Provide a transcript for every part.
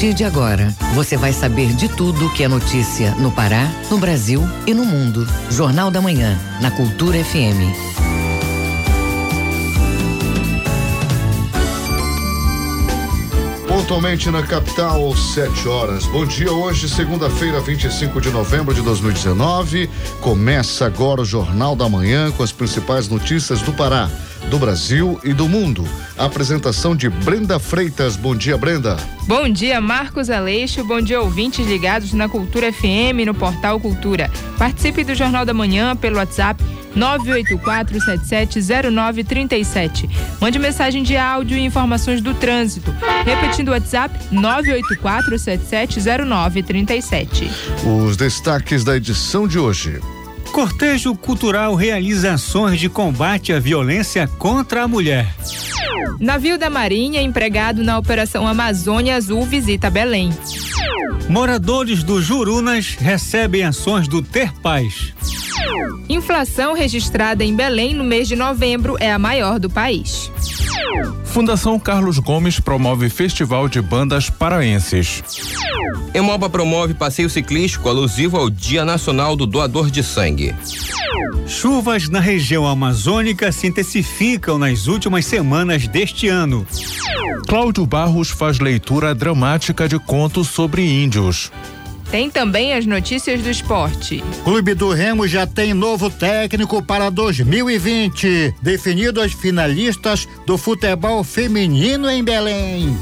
partir de agora, você vai saber de tudo que é notícia no Pará, no Brasil e no mundo. Jornal da Manhã, na Cultura FM. Pontualmente na capital, 7 horas. Bom dia, hoje, segunda-feira, 25 de novembro de 2019. Começa agora o Jornal da Manhã com as principais notícias do Pará do Brasil e do mundo. A apresentação de Brenda Freitas. Bom dia, Brenda. Bom dia, Marcos Aleixo. Bom dia, ouvintes ligados na Cultura FM no Portal Cultura. Participe do Jornal da Manhã pelo WhatsApp 984770937. Mande mensagem de áudio e informações do trânsito. Repetindo o WhatsApp 984770937. Os destaques da edição de hoje. Cortejo Cultural realiza ações de combate à violência contra a mulher. Navio da Marinha, empregado na Operação Amazônia Azul, visita Belém. Moradores do Jurunas recebem ações do Ter Paz. Inflação registrada em Belém no mês de novembro é a maior do país. Fundação Carlos Gomes promove Festival de Bandas Paraenses. Emoba promove passeio ciclístico alusivo ao Dia Nacional do Doador de Sangue. Chuvas na região amazônica se intensificam nas últimas semanas deste ano. Cláudio Barros faz leitura dramática de contos sobre índios. Tem também as notícias do esporte. Clube do Remo já tem novo técnico para 2020. Definido as finalistas do futebol feminino em Belém.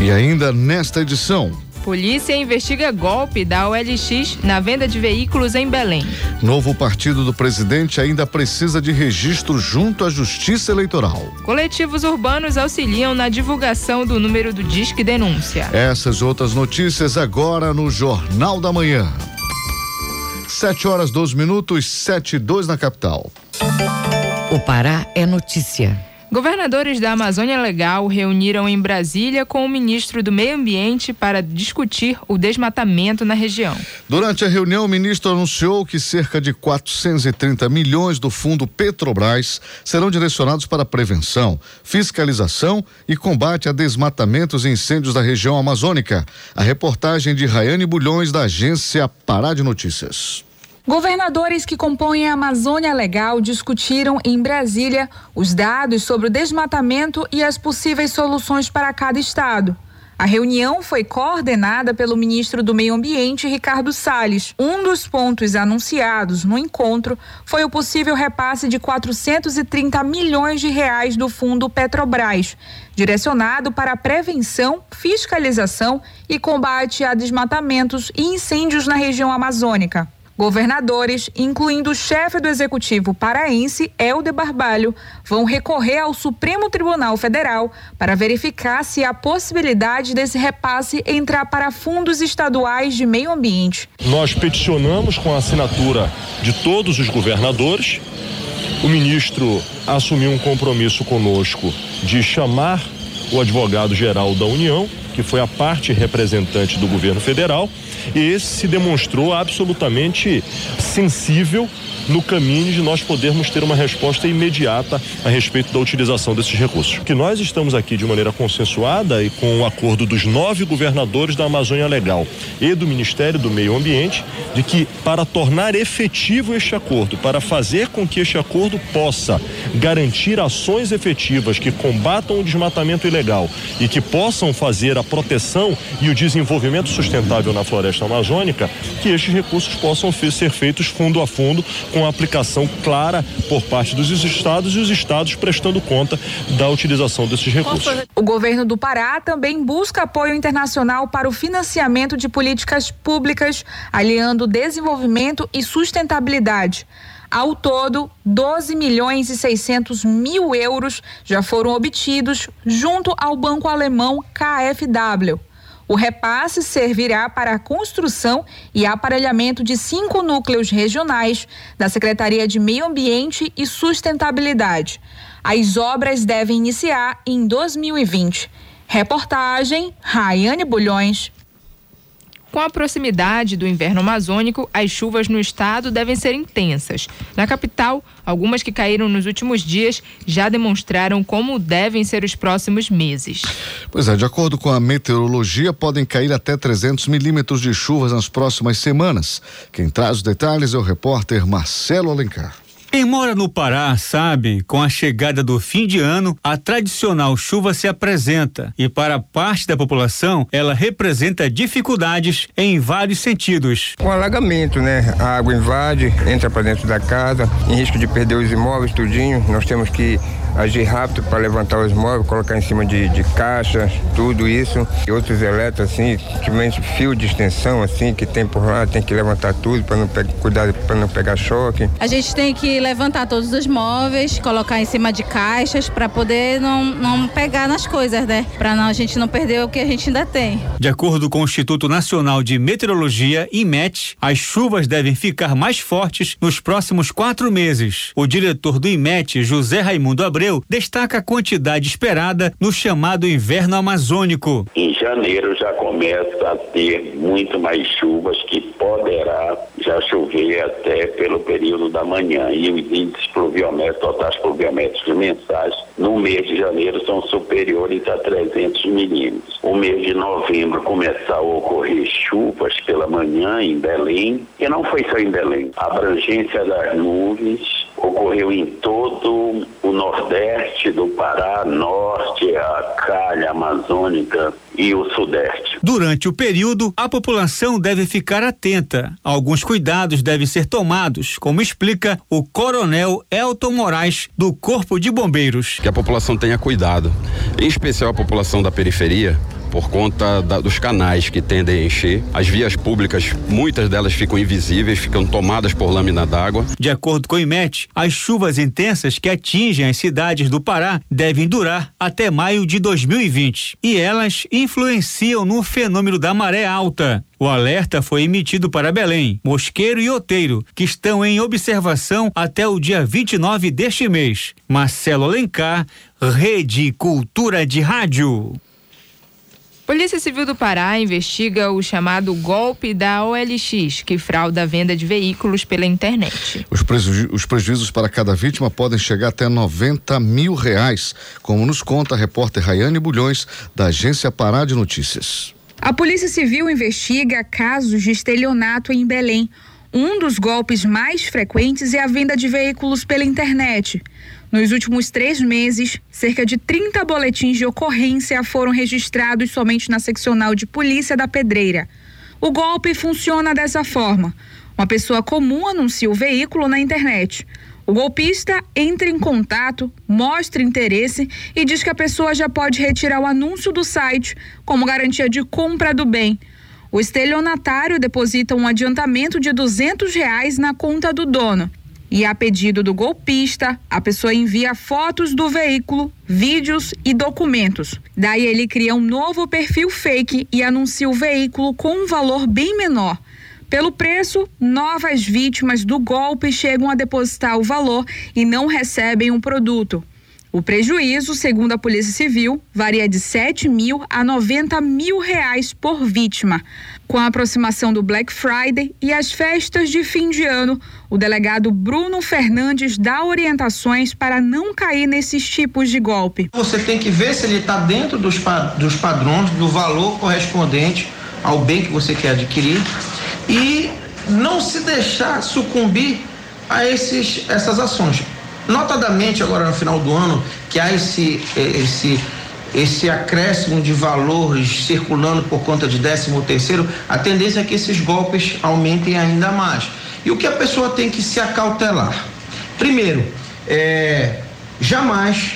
E ainda nesta edição. Polícia investiga golpe da OLX na venda de veículos em Belém. Novo partido do presidente ainda precisa de registro junto à Justiça Eleitoral. Coletivos urbanos auxiliam na divulgação do número do Disque Denúncia. Essas outras notícias agora no Jornal da Manhã. 7 horas 12 minutos, 7 e 2 na capital. O Pará é notícia. Governadores da Amazônia Legal reuniram em Brasília com o ministro do Meio Ambiente para discutir o desmatamento na região. Durante a reunião, o ministro anunciou que cerca de 430 milhões do fundo Petrobras serão direcionados para prevenção, fiscalização e combate a desmatamentos e incêndios da região amazônica. A reportagem de Rayane Bulhões, da agência Pará de Notícias. Governadores que compõem a Amazônia Legal discutiram em Brasília os dados sobre o desmatamento e as possíveis soluções para cada estado. A reunião foi coordenada pelo ministro do Meio Ambiente, Ricardo Salles. Um dos pontos anunciados no encontro foi o possível repasse de 430 milhões de reais do fundo Petrobras, direcionado para a prevenção, fiscalização e combate a desmatamentos e incêndios na região amazônica. Governadores, incluindo o chefe do executivo paraense, Helder Barbalho, vão recorrer ao Supremo Tribunal Federal para verificar se há possibilidade desse repasse entrar para fundos estaduais de meio ambiente. Nós peticionamos com a assinatura de todos os governadores. O ministro assumiu um compromisso conosco de chamar o advogado-geral da União, que foi a parte representante do governo federal e esse se demonstrou absolutamente sensível no caminho de nós podermos ter uma resposta imediata a respeito da utilização desses recursos. Que nós estamos aqui de maneira consensuada e com o acordo dos nove governadores da Amazônia Legal e do Ministério do Meio Ambiente, de que para tornar efetivo este acordo, para fazer com que este acordo possa garantir ações efetivas que combatam o desmatamento ilegal e que possam fazer a proteção e o desenvolvimento sustentável na floresta amazônica, que estes recursos possam ser feitos fundo a fundo com aplicação clara por parte dos estados e os estados prestando conta da utilização desses recursos. O governo do Pará também busca apoio internacional para o financiamento de políticas públicas, aliando desenvolvimento e sustentabilidade. Ao todo, 12 milhões e 600 mil euros já foram obtidos junto ao banco alemão KfW. O repasse servirá para a construção e aparelhamento de cinco núcleos regionais da Secretaria de Meio Ambiente e Sustentabilidade. As obras devem iniciar em 2020. Reportagem Raiane Bulhões. Com a proximidade do inverno amazônico, as chuvas no estado devem ser intensas. Na capital, algumas que caíram nos últimos dias já demonstraram como devem ser os próximos meses. Pois é, de acordo com a meteorologia, podem cair até 300 milímetros de chuvas nas próximas semanas. Quem traz os detalhes é o repórter Marcelo Alencar. Quem mora no Pará sabe, com a chegada do fim de ano, a tradicional chuva se apresenta e para parte da população ela representa dificuldades em vários sentidos. Com alagamento, né? A água invade, entra para dentro da casa, em risco de perder os imóveis tudinho. Nós temos que agir rápido para levantar os móveis, colocar em cima de, de caixas, tudo isso. E outros elétricos, assim, principalmente fio de extensão, assim, que tem por lá, tem que levantar tudo para não pegar, cuidar para não pegar choque. A gente tem que levantar todos os móveis, colocar em cima de caixas para poder não, não pegar nas coisas, né? Para a gente não perder o que a gente ainda tem. De acordo com o Instituto Nacional de Meteorologia, IMET, as chuvas devem ficar mais fortes nos próximos quatro meses. O diretor do IMET, José Raimundo Abreu, Destaca a quantidade esperada no chamado inverno amazônico. Em janeiro já começa a ter muito mais chuvas que poderá já chover até pelo período da manhã e os índices pluviométricos, totais pluviométricos mensais no mês de janeiro são superiores a 300 milímetros. O mês de novembro começar a ocorrer chuvas pela manhã em Belém, e não foi só em Belém. A abrangência das nuvens ocorreu em todo o nordeste do Pará, norte, a calha amazônica e o sudeste. Durante o período, a população deve ficar atenta. Alguns cuidados devem ser tomados, como explica o coronel Elton Moraes, do Corpo de Bombeiros. Que a população tenha cuidado, em especial a população da periferia, por conta da, dos canais que tendem a encher. As vias públicas, muitas delas ficam invisíveis, ficam tomadas por lâmina d'água. De acordo com o IMET, as chuvas intensas que atingem as cidades do Pará devem durar até maio de 2020 e elas influenciam no fenômeno da maré alta. O alerta foi emitido para Belém, Mosqueiro e Oteiro, que estão em observação até o dia 29 deste mês. Marcelo Alencar, Rede Cultura de Rádio. Polícia Civil do Pará investiga o chamado golpe da OLX, que frauda a venda de veículos pela internet. Os, preju os prejuízos para cada vítima podem chegar até 90 mil reais, como nos conta a repórter Rayane Bulhões, da agência Pará de Notícias. A Polícia Civil investiga casos de estelionato em Belém. Um dos golpes mais frequentes é a venda de veículos pela internet. Nos últimos três meses, cerca de 30 boletins de ocorrência foram registrados somente na seccional de polícia da Pedreira. O golpe funciona dessa forma: uma pessoa comum anuncia o veículo na internet. O golpista entra em contato, mostra interesse e diz que a pessoa já pode retirar o anúncio do site como garantia de compra do bem. O estelionatário deposita um adiantamento de 200 reais na conta do dono. E a pedido do golpista, a pessoa envia fotos do veículo, vídeos e documentos. Daí ele cria um novo perfil fake e anuncia o veículo com um valor bem menor. Pelo preço, novas vítimas do golpe chegam a depositar o valor e não recebem o um produto. O prejuízo, segundo a Polícia Civil, varia de 7 mil a 90 mil reais por vítima. Com a aproximação do Black Friday e as festas de fim de ano, o delegado Bruno Fernandes dá orientações para não cair nesses tipos de golpe. Você tem que ver se ele está dentro dos, dos padrões, do valor correspondente ao bem que você quer adquirir e não se deixar sucumbir a esses, essas ações. Notadamente, agora no final do ano, que há esse, esse, esse acréscimo de valores circulando por conta de 13 terceiro, a tendência é que esses golpes aumentem ainda mais. E o que a pessoa tem que se acautelar? Primeiro, é, jamais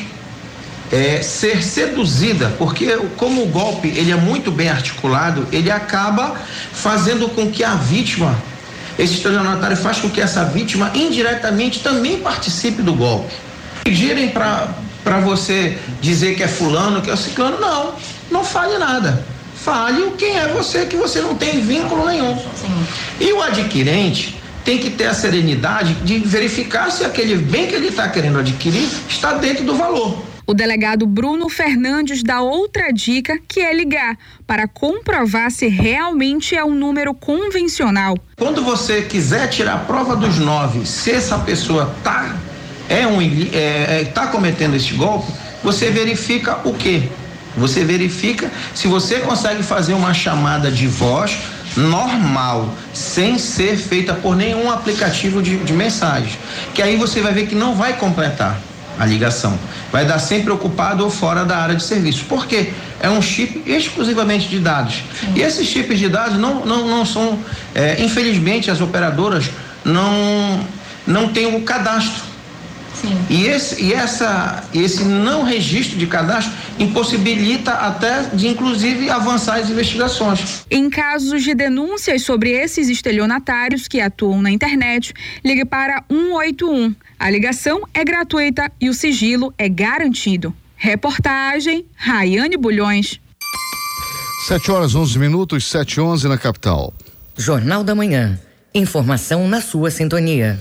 é, ser seduzida, porque como o golpe ele é muito bem articulado, ele acaba fazendo com que a vítima esse estelionatário faz com que essa vítima indiretamente também participe do golpe. Pedirem para você dizer que é fulano, que é ciclano, não, não fale nada. Fale quem é você, que você não tem vínculo nenhum. Sim. E o adquirente tem que ter a serenidade de verificar se aquele bem que ele está querendo adquirir está dentro do valor. O delegado Bruno Fernandes dá outra dica que é ligar para comprovar se realmente é um número convencional. Quando você quiser tirar a prova dos nove, se essa pessoa tá é um é, é, tá cometendo esse golpe, você verifica o quê? Você verifica se você consegue fazer uma chamada de voz normal, sem ser feita por nenhum aplicativo de, de mensagem. Que aí você vai ver que não vai completar a ligação. Vai dar sempre ocupado ou fora da área de serviço. Por quê? É um chip exclusivamente de dados. Sim. E esses chips de dados não, não, não são. É, infelizmente, as operadoras não, não têm o cadastro Sim. E, esse, e essa, esse não registro de cadastro impossibilita até de, inclusive, avançar as investigações. Em casos de denúncias sobre esses estelionatários que atuam na internet, ligue para 181. A ligação é gratuita e o sigilo é garantido. Reportagem Raiane Bulhões. 7 horas 11 minutos, 7 e 11 na capital. Jornal da Manhã. Informação na sua sintonia.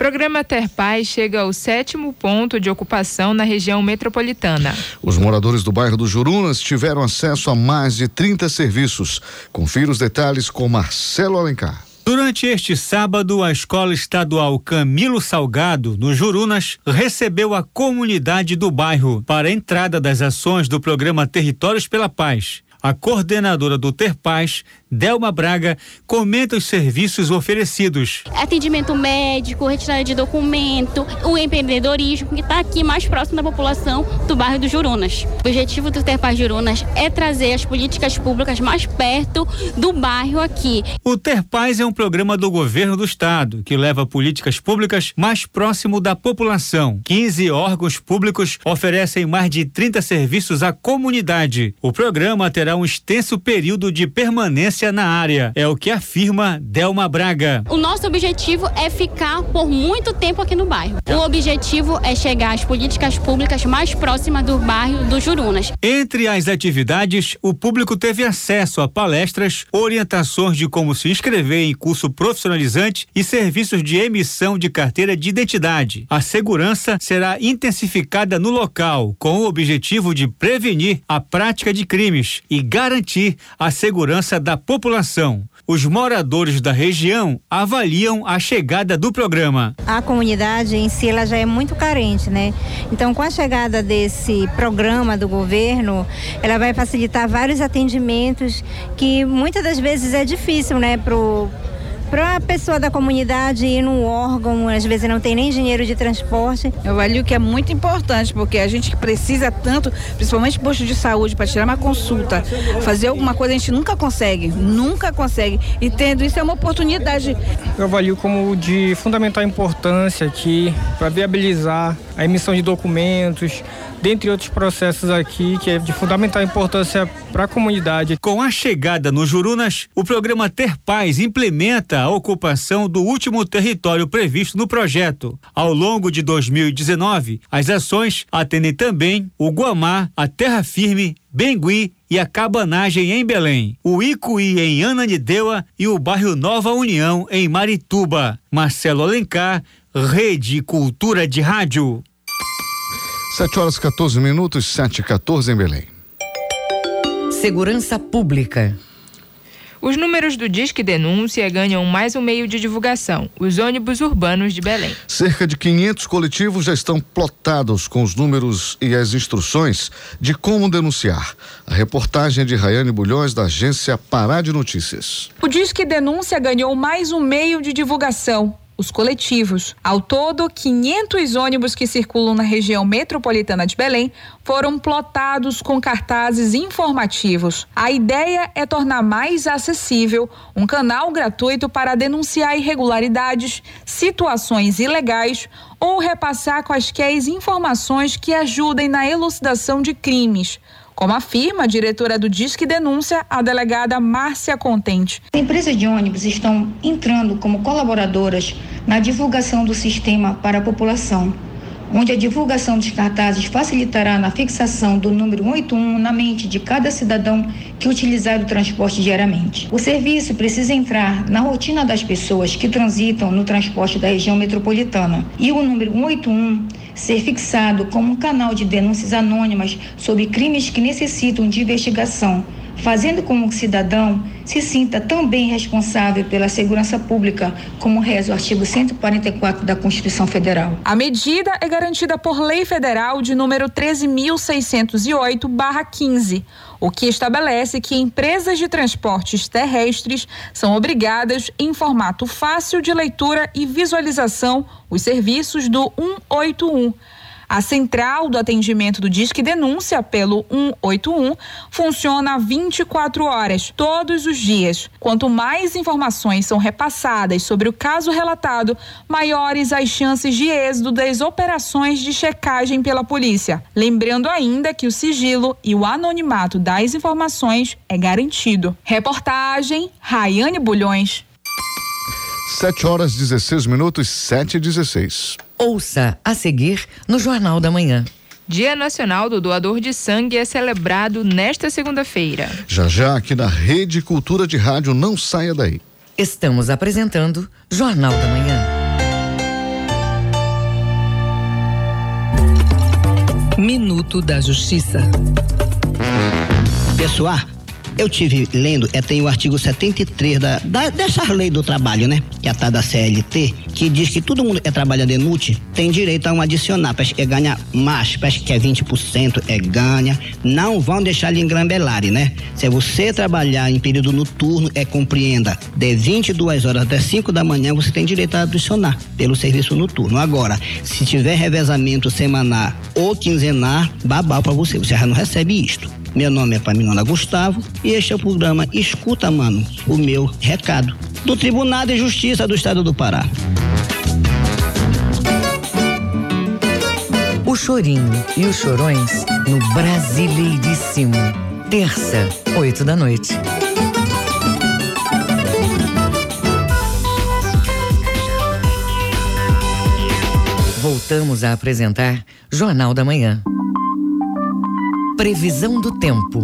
Programa Ter Paz chega ao sétimo ponto de ocupação na região metropolitana. Os moradores do bairro do Jurunas tiveram acesso a mais de 30 serviços. Confira os detalhes com Marcelo Alencar. Durante este sábado, a Escola Estadual Camilo Salgado, no Jurunas, recebeu a comunidade do bairro para a entrada das ações do programa Territórios pela Paz. A coordenadora do Ter Paz, Delma Braga, comenta os serviços oferecidos. Atendimento médico, retirada de documento, o empreendedorismo, que está aqui mais próximo da população do bairro do Jurunas. O objetivo do Ter Paz Jurunas é trazer as políticas públicas mais perto do bairro aqui. O Ter Paz é um programa do governo do estado que leva políticas públicas mais próximo da população. 15 órgãos públicos oferecem mais de 30 serviços à comunidade. O programa terá um extenso período de permanência na área. É o que afirma Delma Braga. O nosso objetivo é ficar por muito tempo aqui no bairro. O objetivo é chegar às políticas públicas mais próximas do bairro do Jurunas. Entre as atividades, o público teve acesso a palestras, orientações de como se inscrever em curso profissionalizante e serviços de emissão de carteira de identidade. A segurança será intensificada no local, com o objetivo de prevenir a prática de crimes e garantir a segurança da população. Os moradores da região avaliam a chegada do programa. A comunidade em si ela já é muito carente, né? Então, com a chegada desse programa do governo, ela vai facilitar vários atendimentos que muitas das vezes é difícil, né, pro para a pessoa da comunidade ir num órgão, às vezes não tem nem dinheiro de transporte. Eu avalio que é muito importante, porque a gente precisa tanto, principalmente posto de saúde, para tirar uma consulta, fazer alguma coisa, a gente nunca consegue, nunca consegue. E tendo isso é uma oportunidade. Eu avalio como de fundamental importância aqui para viabilizar a emissão de documentos, dentre outros processos aqui que é de fundamental importância para a comunidade. Com a chegada no Jurunas, o programa Ter Paz implementa a ocupação do último território previsto no projeto. Ao longo de 2019, as ações atendem também o Guamá, a Terra Firme, Bengui e a Cabanagem em Belém, o Icuí em Ananindeua e o bairro Nova União em Marituba. Marcelo Alencar, Rede Cultura de Rádio. 7 horas 14 minutos, 7 e 14 em Belém. Segurança Pública. Os números do Disque Denúncia ganham mais um meio de divulgação: os ônibus urbanos de Belém. Cerca de 500 coletivos já estão plotados com os números e as instruções de como denunciar. A reportagem é de Rayane Bulhões, da agência Pará de Notícias. O Disque Denúncia ganhou mais um meio de divulgação os coletivos. Ao todo, 500 ônibus que circulam na região metropolitana de Belém foram plotados com cartazes informativos. A ideia é tornar mais acessível um canal gratuito para denunciar irregularidades, situações ilegais ou repassar quaisquer informações que ajudem na elucidação de crimes como afirma a diretora do Disque Denúncia, a delegada Márcia Contente. As empresas de ônibus estão entrando como colaboradoras na divulgação do sistema para a população, onde a divulgação dos cartazes facilitará na fixação do número 181 na mente de cada cidadão que utilizar o transporte diariamente. O serviço precisa entrar na rotina das pessoas que transitam no transporte da região metropolitana e o número 181 ser fixado como um canal de denúncias anônimas sobre crimes que necessitam de investigação, fazendo com que o cidadão se sinta também responsável pela segurança pública, como reza o artigo 144 da Constituição Federal. A medida é garantida por Lei Federal de número 13.608-15, o que estabelece que empresas de transportes terrestres são obrigadas, em formato fácil de leitura e visualização, os serviços do 181 a central do atendimento do Disque Denúncia pelo 181 funciona 24 horas, todos os dias. Quanto mais informações são repassadas sobre o caso relatado, maiores as chances de êxito das operações de checagem pela polícia. Lembrando ainda que o sigilo e o anonimato das informações é garantido. Reportagem Raiane Bulhões. 7 horas 16 minutos, 7 e 16. Ouça a seguir no Jornal da Manhã. Dia Nacional do Doador de Sangue é celebrado nesta segunda-feira. Já já aqui na Rede Cultura de Rádio, não saia daí. Estamos apresentando Jornal da Manhã. Minuto da Justiça. Pessoal, eu tive lendo, é, tem o artigo 73 da, da dessa lei do trabalho, né? Que é a tal da CLT, que diz que todo mundo é trabalhador inútil tem direito a um adicional. Parece que é ganha mais, parece que é 20%, é ganha. Não vão deixar lhe engrambelarem, né? Se você trabalhar em período noturno, é compreenda, de 22 horas até 5 da manhã, você tem direito a adicionar pelo serviço noturno. Agora, se tiver revezamento semanal ou quinzenal, babau para você, você já não recebe isto. Meu nome é Paminona Gustavo e este é o programa Escuta, Mano, o meu recado. Do Tribunal de Justiça do Estado do Pará. O Chorinho e os Chorões no Brasileiríssimo. Terça, oito da noite. Voltamos a apresentar Jornal da Manhã. Previsão do tempo.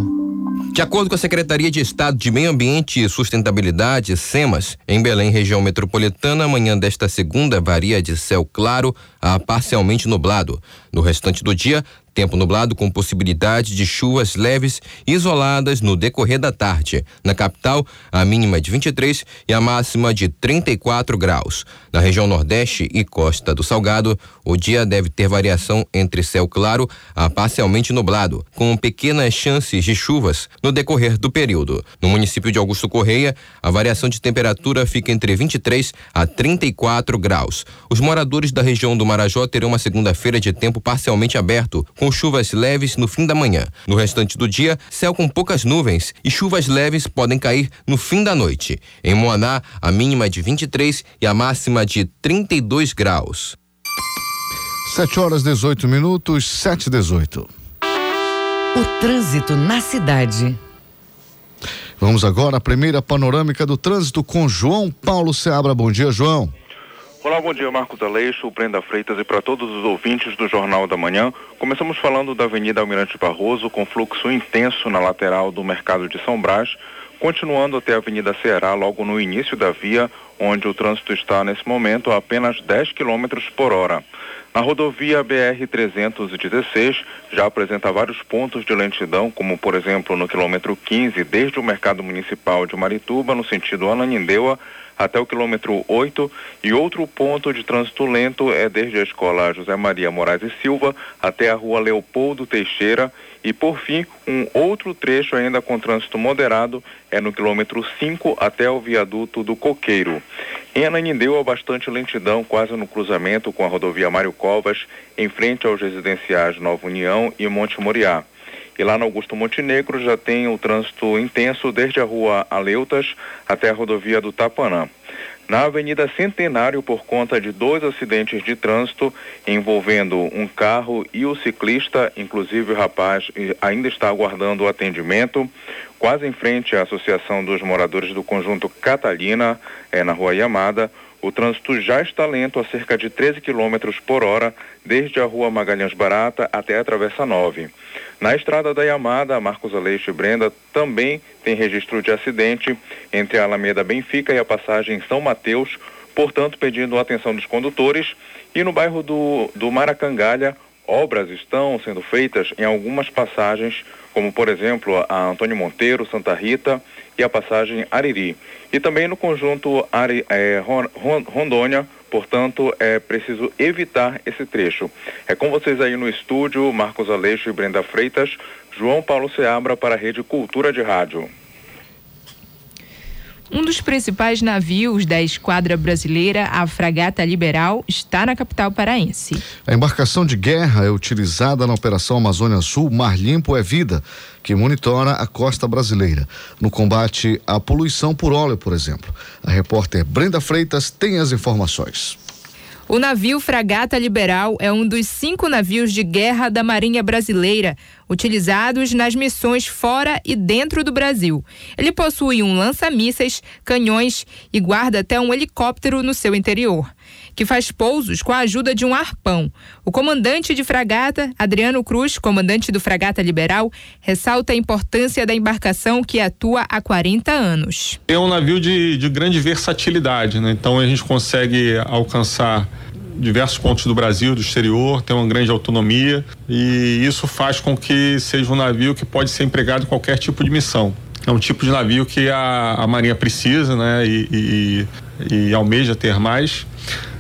De acordo com a Secretaria de Estado de Meio Ambiente e Sustentabilidade, SEMAS, em Belém, região metropolitana, amanhã desta segunda varia de céu claro a parcialmente nublado. No restante do dia, Tempo nublado com possibilidade de chuvas leves isoladas no decorrer da tarde. Na capital, a mínima de 23 e a máxima de 34 graus. Na região Nordeste e Costa do Salgado, o dia deve ter variação entre céu claro a parcialmente nublado, com pequenas chances de chuvas no decorrer do período. No município de Augusto Correia, a variação de temperatura fica entre 23 a 34 graus. Os moradores da região do Marajó terão uma segunda-feira de tempo parcialmente aberto, com chuvas leves no fim da manhã. No restante do dia, céu com poucas nuvens e chuvas leves podem cair no fim da noite. Em Moaná, a mínima é de 23 e a máxima de 32 graus. 7 horas 18 minutos, 7 e 18. O trânsito na cidade. Vamos agora à primeira panorâmica do trânsito com João Paulo Seabra. Bom dia, João. Olá, bom dia, Marcos Aleixo, Brenda Freitas e para todos os ouvintes do Jornal da Manhã. Começamos falando da Avenida Almirante Barroso, com fluxo intenso na lateral do Mercado de São Brás, continuando até a Avenida Ceará, logo no início da via, onde o trânsito está nesse momento a apenas 10 km por hora. Na rodovia BR-316 já apresenta vários pontos de lentidão, como por exemplo no quilômetro 15, desde o Mercado Municipal de Marituba, no sentido Ananindeua, até o quilômetro 8 e outro ponto de trânsito lento é desde a escola José Maria Moraes e Silva até a rua Leopoldo Teixeira e por fim um outro trecho ainda com trânsito moderado é no quilômetro 5 até o viaduto do Coqueiro. Em Ananindeu há bastante lentidão quase no cruzamento com a rodovia Mário Covas em frente aos residenciais Nova União e Monte Moriá. E lá no Augusto Montenegro já tem o trânsito intenso desde a rua Aleutas até a rodovia do Tapanã. Na Avenida Centenário, por conta de dois acidentes de trânsito envolvendo um carro e o ciclista, inclusive o rapaz ainda está aguardando o atendimento, quase em frente à Associação dos Moradores do Conjunto Catalina, é, na Rua Yamada. O trânsito já está lento a cerca de 13 km por hora, desde a Rua Magalhães Barata até a Travessa 9. Na estrada da Yamada, Marcos Aleixo e Brenda também tem registro de acidente entre a Alameda Benfica e a passagem São Mateus, portanto, pedindo a atenção dos condutores. E no bairro do, do Maracangalha, obras estão sendo feitas em algumas passagens, como por exemplo a Antônio Monteiro, Santa Rita e a passagem Ariri. E também no conjunto Ari, é, Rondônia, portanto é preciso evitar esse trecho. É com vocês aí no estúdio, Marcos Aleixo e Brenda Freitas, João Paulo Seabra para a Rede Cultura de Rádio. Um dos principais navios da esquadra brasileira, a Fragata Liberal, está na capital paraense. A embarcação de guerra é utilizada na Operação Amazônia Sul Mar Limpo é Vida, que monitora a costa brasileira, no combate à poluição por óleo, por exemplo. A repórter Brenda Freitas tem as informações. O navio Fragata Liberal é um dos cinco navios de guerra da Marinha Brasileira, utilizados nas missões fora e dentro do Brasil. Ele possui um lança-mísseis, canhões e guarda até um helicóptero no seu interior que faz pousos com a ajuda de um arpão. O comandante de fragata, Adriano Cruz, comandante do Fragata Liberal, ressalta a importância da embarcação que atua há 40 anos. É um navio de, de grande versatilidade, né? então a gente consegue alcançar diversos pontos do Brasil, do exterior, tem uma grande autonomia e isso faz com que seja um navio que pode ser empregado em qualquer tipo de missão. É um tipo de navio que a, a Marinha precisa, né? E, e, e almeja ter mais.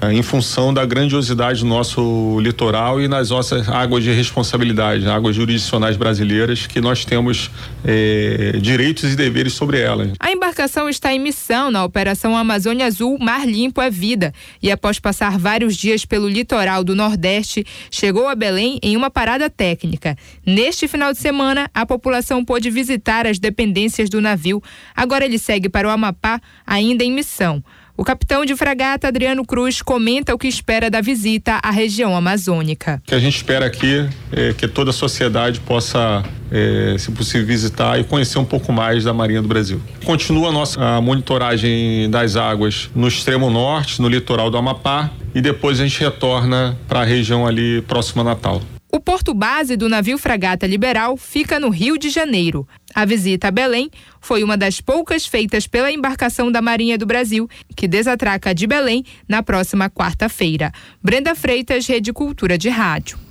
É, em função da grandiosidade do nosso litoral e nas nossas águas de responsabilidade, águas jurisdicionais brasileiras, que nós temos eh, direitos e deveres sobre elas. A embarcação está em missão na Operação Amazônia Azul Mar Limpo é Vida e, após passar vários dias pelo litoral do Nordeste, chegou a Belém em uma parada técnica. Neste final de semana, a população pôde visitar as dependências do navio. Agora ele segue para o Amapá, ainda em missão. O capitão de fragata Adriano Cruz comenta o que espera da visita à região amazônica. O que a gente espera aqui é que toda a sociedade possa, é, se possível, visitar e conhecer um pouco mais da Marinha do Brasil. Continua a nossa a monitoragem das águas no extremo norte, no litoral do Amapá, e depois a gente retorna para a região ali próxima a Natal. O porto base do navio Fragata Liberal fica no Rio de Janeiro. A visita a Belém foi uma das poucas feitas pela embarcação da Marinha do Brasil, que desatraca de Belém na próxima quarta-feira. Brenda Freitas, Rede Cultura de Rádio.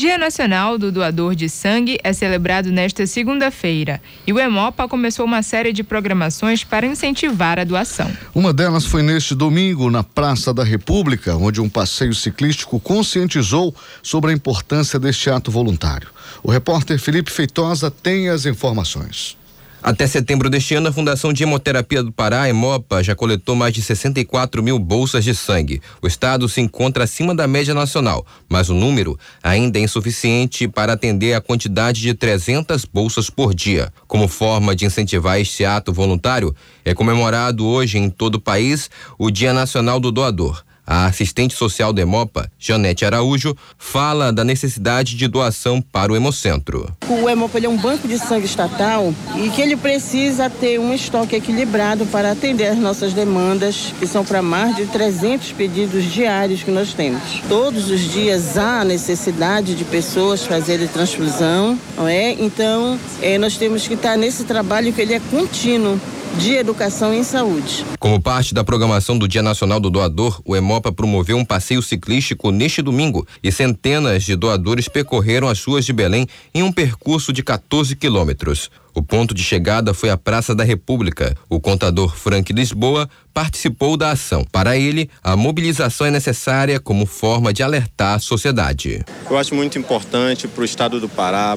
Dia Nacional do Doador de Sangue é celebrado nesta segunda-feira e o Hemopa começou uma série de programações para incentivar a doação. Uma delas foi neste domingo na Praça da República, onde um passeio ciclístico conscientizou sobre a importância deste ato voluntário. O repórter Felipe Feitosa tem as informações. Até setembro deste ano, a Fundação de Hemoterapia do Pará, Hemopa, já coletou mais de 64 mil bolsas de sangue. O estado se encontra acima da média nacional, mas o número ainda é insuficiente para atender a quantidade de 300 bolsas por dia. Como forma de incentivar este ato voluntário, é comemorado hoje em todo o país o Dia Nacional do Doador. A assistente social do Hemopa, Janete Araújo, fala da necessidade de doação para o Hemocentro. O Hemopa é um banco de sangue estatal e que ele precisa ter um estoque equilibrado para atender as nossas demandas, que são para mais de 300 pedidos diários que nós temos. Todos os dias há necessidade de pessoas fazerem transfusão, não é? Então, é, nós temos que estar nesse trabalho que ele é contínuo de Educação em Saúde. Como parte da programação do Dia Nacional do Doador, o Hemopa promoveu um passeio ciclístico neste domingo e centenas de doadores percorreram as ruas de Belém em um percurso de 14 quilômetros. O ponto de chegada foi a Praça da República. O contador Frank Lisboa participou da ação. Para ele, a mobilização é necessária como forma de alertar a sociedade. Eu acho muito importante para o estado do Pará,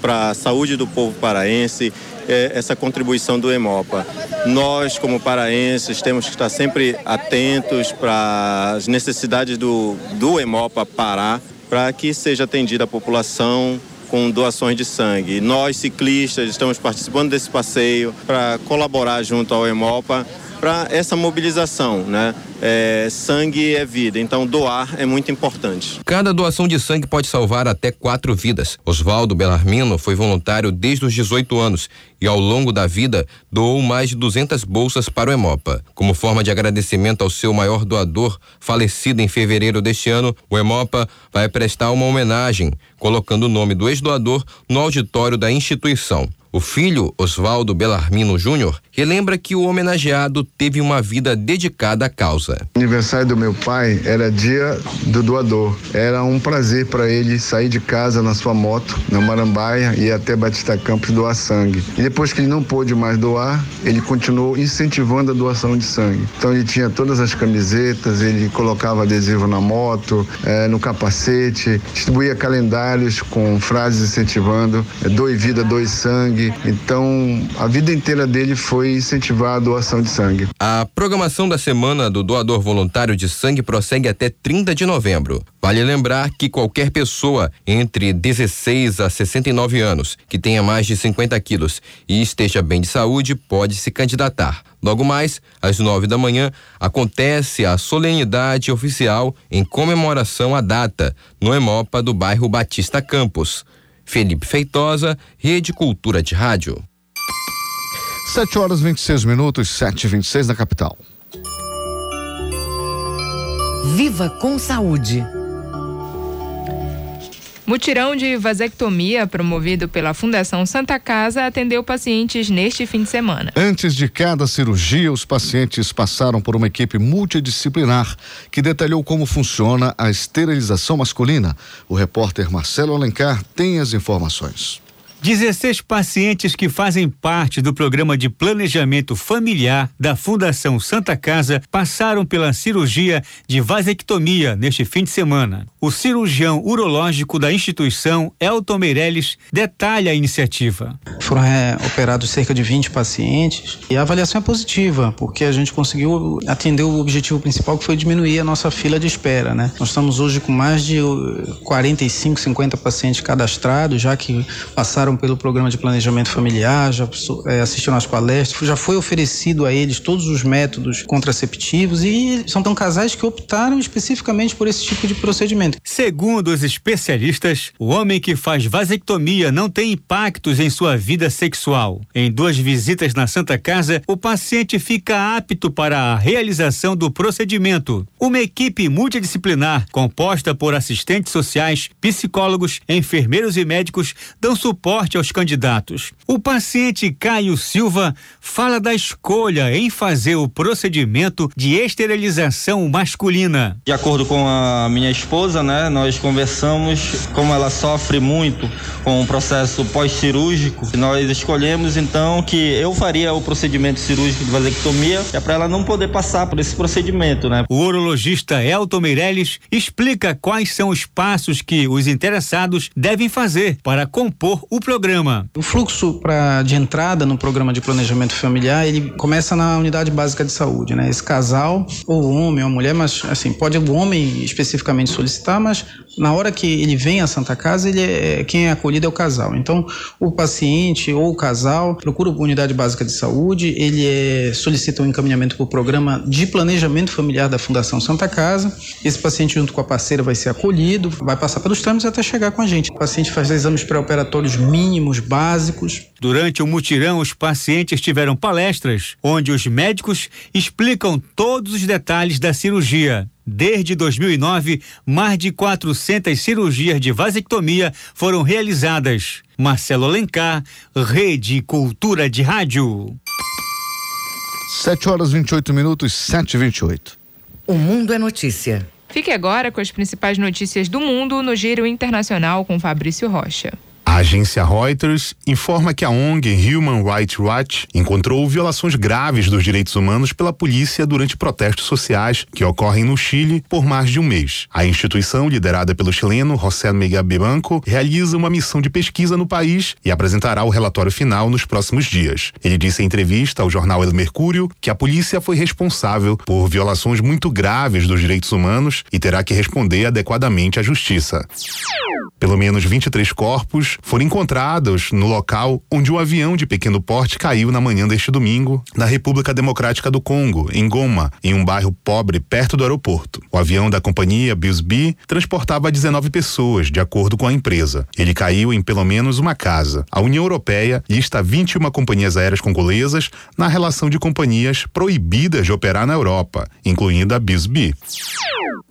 para a saúde do povo paraense, é, essa contribuição do Hemopa. Nós, como paraenses, temos que estar sempre atentos para as necessidades do, do Hemopa Pará, para que seja atendida a população com doações de sangue. Nós, ciclistas, estamos participando desse passeio para colaborar junto ao Hemopa para essa mobilização, né? É, sangue é vida, então doar é muito importante. Cada doação de sangue pode salvar até quatro vidas. Oswaldo Belarmino foi voluntário desde os 18 anos e ao longo da vida doou mais de 200 bolsas para o Hemopa. Como forma de agradecimento ao seu maior doador, falecido em fevereiro deste ano, o Hemopa vai prestar uma homenagem, colocando o nome do ex-doador no auditório da instituição. O filho, Oswaldo Belarmino Júnior, relembra que o homenageado teve uma vida dedicada à causa. O aniversário do meu pai era dia do doador. Era um prazer para ele sair de casa na sua moto, na Marambaia, e até Batista Campos doar sangue. E depois que ele não pôde mais doar, ele continuou incentivando a doação de sangue. Então ele tinha todas as camisetas, ele colocava adesivo na moto, eh, no capacete, distribuía calendários com frases incentivando eh, doe vida, doe sangue. Então a vida inteira dele foi incentivar a doação de sangue. A programação da semana do doador voluntário de sangue prossegue até 30 de novembro. Vale lembrar que qualquer pessoa entre 16 a 69 anos que tenha mais de 50 quilos e esteja bem de saúde pode se candidatar. Logo mais, às nove da manhã, acontece a solenidade oficial em comemoração à data, no Emopa do bairro Batista Campos. Felipe Feitosa, Rede Cultura de Rádio. 7 horas 26 minutos, 7 e 26 na capital. Viva com saúde. Mutirão de vasectomia promovido pela Fundação Santa Casa atendeu pacientes neste fim de semana. Antes de cada cirurgia, os pacientes passaram por uma equipe multidisciplinar que detalhou como funciona a esterilização masculina. O repórter Marcelo Alencar tem as informações. 16 pacientes que fazem parte do programa de planejamento familiar da Fundação Santa Casa passaram pela cirurgia de vasectomia neste fim de semana. O cirurgião urológico da instituição, Elton Meirelles, detalha a iniciativa. Foram é, operados cerca de 20 pacientes e a avaliação é positiva, porque a gente conseguiu atender o objetivo principal que foi diminuir a nossa fila de espera, né? Nós estamos hoje com mais de 45, 50 pacientes cadastrados, já que passaram pelo programa de planejamento familiar, já é, assistiram às palestras, já foi oferecido a eles todos os métodos contraceptivos e são tão casais que optaram especificamente por esse tipo de procedimento. Segundo os especialistas, o homem que faz vasectomia não tem impactos em sua vida sexual. Em duas visitas na Santa Casa, o paciente fica apto para a realização do procedimento. Uma equipe multidisciplinar, composta por assistentes sociais, psicólogos, enfermeiros e médicos, dão suporte aos candidatos. O paciente Caio Silva fala da escolha em fazer o procedimento de esterilização masculina. De acordo com a minha esposa, né, nós conversamos como ela sofre muito com o processo pós-cirúrgico. Nós escolhemos então que eu faria o procedimento cirúrgico de vasectomia, é para ela não poder passar por esse procedimento, né? O urologista Elton Meirelles explica quais são os passos que os interessados devem fazer para compor o programa. O fluxo pra, de entrada no programa de planejamento familiar, ele começa na unidade básica de saúde, né? Esse casal, ou homem ou mulher, mas assim, pode o homem especificamente solicitar, mas na hora que ele vem à Santa Casa, ele é, quem é acolhido é o casal. Então, o paciente ou o casal procura a unidade básica de saúde, ele é, solicita um encaminhamento para o programa de planejamento familiar da Fundação Santa Casa. Esse paciente, junto com a parceira, vai ser acolhido, vai passar pelos trâmites até chegar com a gente. O paciente faz exames pré-operatórios mínimos, básicos. Durante o mutirão, os pacientes tiveram palestras onde os médicos explicam todos os detalhes da cirurgia. Desde 2009, mais de 400 cirurgias de vasectomia foram realizadas. Marcelo Alencar, Rede Cultura de Rádio. 7 horas 28 minutos, 7 e 28. O Mundo é Notícia. Fique agora com as principais notícias do mundo no Giro Internacional com Fabrício Rocha. A agência Reuters informa que a ONG Human Rights Watch encontrou violações graves dos direitos humanos pela polícia durante protestos sociais que ocorrem no Chile por mais de um mês. A instituição, liderada pelo chileno José Miguel Bibanco, realiza uma missão de pesquisa no país e apresentará o relatório final nos próximos dias. Ele disse em entrevista ao jornal El Mercúrio que a polícia foi responsável por violações muito graves dos direitos humanos e terá que responder adequadamente à justiça. Pelo menos 23 corpos foram encontrados no local onde o um avião de pequeno porte caiu na manhã deste domingo, na República Democrática do Congo, em Goma, em um bairro pobre perto do aeroporto. O avião da companhia Bilsby transportava 19 pessoas, de acordo com a empresa. Ele caiu em pelo menos uma casa. A União Europeia lista 21 companhias aéreas congolesas na relação de companhias proibidas de operar na Europa, incluindo a Bilsby.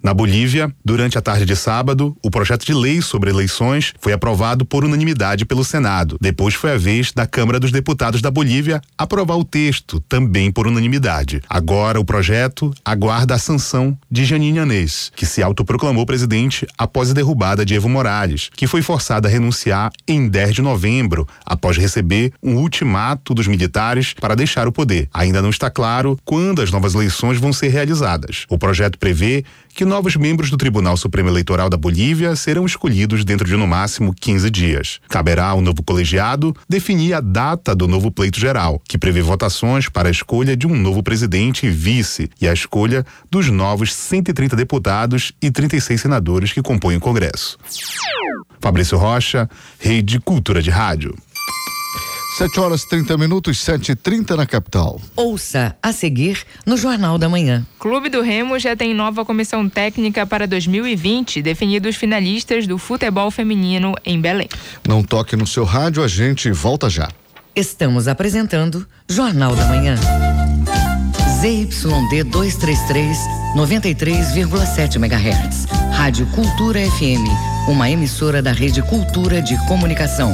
Na Bolívia, durante a tarde de sábado, o projeto de lei sobre eleições foi aprovado por unanimidade unanimidade pelo Senado. Depois foi a vez da Câmara dos Deputados da Bolívia aprovar o texto, também por unanimidade. Agora o projeto aguarda a sanção de Janine Anês, que se autoproclamou presidente após a derrubada de Evo Morales, que foi forçada a renunciar em 10 de novembro, após receber um ultimato dos militares para deixar o poder. Ainda não está claro quando as novas eleições vão ser realizadas. O projeto prevê que novos membros do Tribunal Supremo Eleitoral da Bolívia serão escolhidos dentro de no máximo 15 dias. Caberá ao novo colegiado definir a data do novo pleito geral, que prevê votações para a escolha de um novo presidente e vice e a escolha dos novos 130 deputados e 36 senadores que compõem o Congresso. Fabrício Rocha, Rede Cultura de Rádio. 7 horas 30 minutos, 7 e 30 na capital. Ouça a seguir no Jornal da Manhã. Clube do Remo já tem nova comissão técnica para 2020, definidos finalistas do futebol feminino em Belém. Não toque no seu rádio, a gente volta já. Estamos apresentando Jornal da Manhã. ZYD 233, 93,7 MHz. Rádio Cultura FM, uma emissora da Rede Cultura de Comunicação.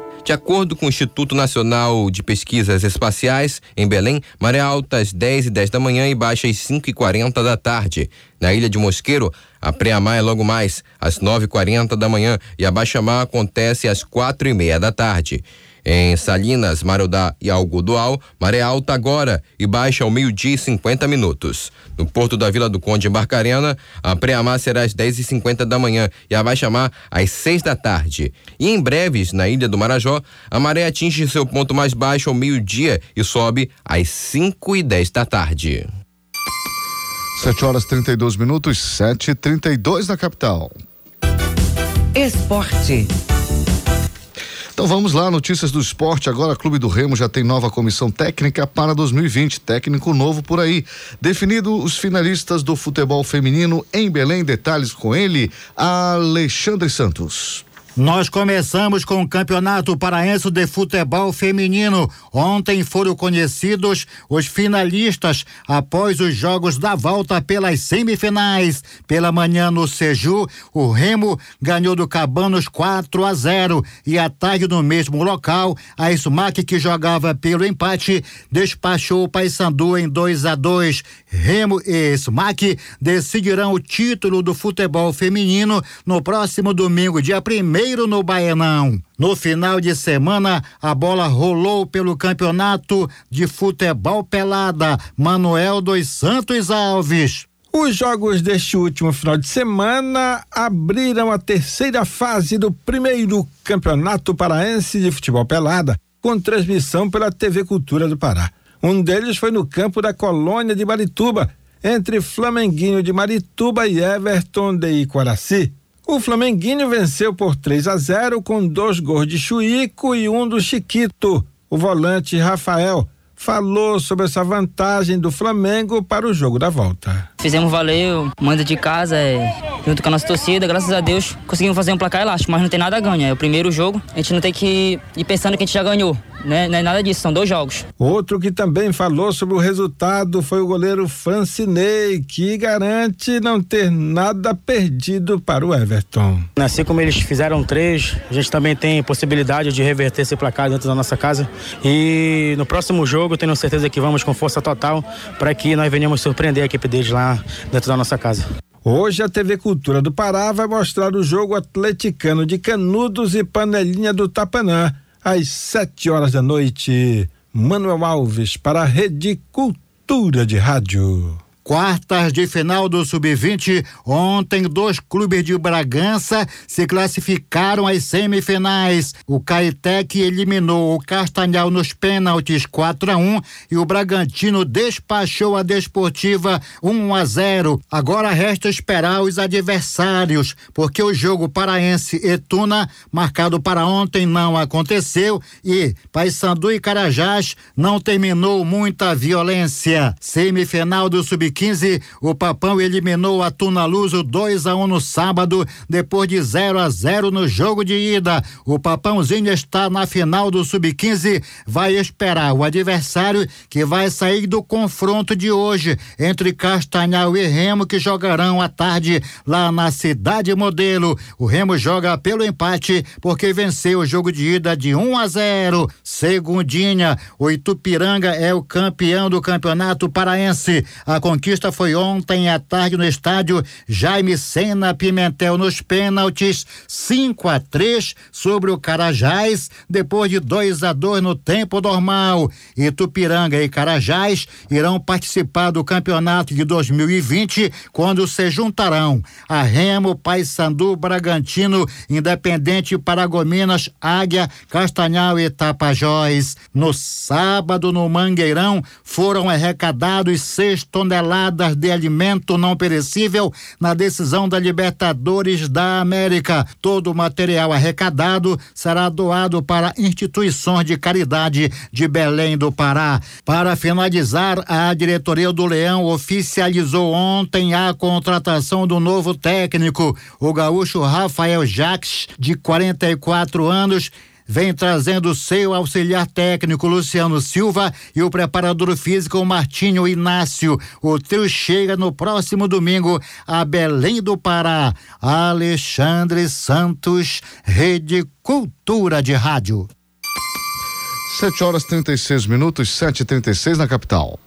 De acordo com o Instituto Nacional de Pesquisas Espaciais, em Belém, maré alta às 10 e 10 da manhã e baixa às 5 e 40 da tarde. Na ilha de Mosqueiro, a pré-amar é logo mais às 9 e 40 da manhã e a baixa-mar acontece às quatro e meia da tarde. Em Salinas, Marudá e Algodoal, maré alta agora e baixa ao meio-dia e 50 minutos. No porto da Vila do Conde, em Barcarena, a pré-amar será às 10 e 50 da manhã e a baixa-mar às 6 da tarde. E em breves, na ilha do Marajó, a maré atinge seu ponto mais baixo ao meio-dia e sobe às 5 e 10 da tarde. 7 horas 32 minutos, 7 e 32 na capital. Esporte. Então vamos lá, notícias do esporte. Agora, Clube do Remo já tem nova comissão técnica para 2020. Técnico novo por aí. Definido os finalistas do futebol feminino em Belém. Detalhes com ele, Alexandre Santos. Nós começamos com o Campeonato Paraense de Futebol Feminino. Ontem foram conhecidos os finalistas após os jogos da volta pelas semifinais. Pela manhã no Seju, o Remo ganhou do Cabanos 4 a 0 e à tarde no mesmo local, a Smack que jogava pelo empate despachou o Paysandu em 2 a 2. Remo e Smack decidirão o título do futebol feminino no próximo domingo, dia 1 no Baianão. No final de semana, a bola rolou pelo campeonato de futebol pelada. Manuel dos Santos Alves. Os jogos deste último final de semana abriram a terceira fase do primeiro Campeonato Paraense de Futebol Pelada, com transmissão pela TV Cultura do Pará. Um deles foi no campo da colônia de Marituba, entre Flamenguinho de Marituba e Everton de Iquaraci. O Flamenguinho venceu por 3 a 0 com dois gols de Chuíco e um do Chiquito. O volante Rafael falou sobre essa vantagem do Flamengo para o jogo da volta. Fizemos valer, manda de casa, é, junto com a nossa torcida, graças a Deus conseguimos fazer um placar elástico, mas não tem nada a ganhar. É o primeiro jogo, a gente não tem que ir pensando que a gente já ganhou. Né? Não é nada disso, são dois jogos. Outro que também falou sobre o resultado foi o goleiro Francinei, que garante não ter nada perdido para o Everton. Assim como eles fizeram três, a gente também tem possibilidade de reverter esse placar dentro da nossa casa. E no próximo jogo, tenho certeza que vamos com força total para que nós venhamos surpreender a equipe deles lá dentro da nossa casa. Hoje a TV Cultura do Pará vai mostrar o jogo atleticano de Canudos e Panelinha do Tapanã às sete horas da noite. Manuel Alves para a Rede Cultura de Rádio. Quartas de final do Sub-20. Ontem, dois clubes de Bragança se classificaram às semifinais. O Caetec eliminou o Castanhal nos pênaltis 4 a 1 e o Bragantino despachou a Desportiva 1 a 0. Agora resta esperar os adversários, porque o jogo paraense Etuna marcado para ontem, não aconteceu e Paysandu e Carajás não terminou muita violência. Semifinal do Sub-20. 2015, o Papão eliminou a Tunaluso 2 a 1 um no sábado, depois de 0 a 0 no jogo de ida. O Papãozinho está na final do Sub-15, vai esperar o adversário que vai sair do confronto de hoje entre Castanhal e Remo que jogarão à tarde lá na Cidade Modelo. O Remo joga pelo empate porque venceu o jogo de ida de 1 um a 0. Segundinha, o Itupiranga é o campeão do Campeonato Paraense. A conquista foi ontem à tarde no estádio Jaime Sena Pimentel nos pênaltis, 5 a 3 sobre o Carajás, depois de 2 a 2 no tempo normal. Itupiranga e Carajás irão participar do campeonato de 2020 quando se juntarão a Remo, Paysandu, Bragantino, Independente, Paragominas, Águia, Castanhal e Tapajós. No sábado, no Mangueirão, foram arrecadados seis toneladas de alimento não perecível na decisão da Libertadores da América. Todo o material arrecadado será doado para instituições de caridade de Belém do Pará. Para finalizar, a diretoria do Leão oficializou ontem a contratação do novo técnico, o gaúcho Rafael Jacques, de 44 anos vem trazendo seu auxiliar técnico Luciano Silva e o preparador físico Martinho Inácio. O trio chega no próximo domingo a Belém do Pará. Alexandre Santos, Rede Cultura de Rádio. 7 horas 36 minutos, 7h36 na capital.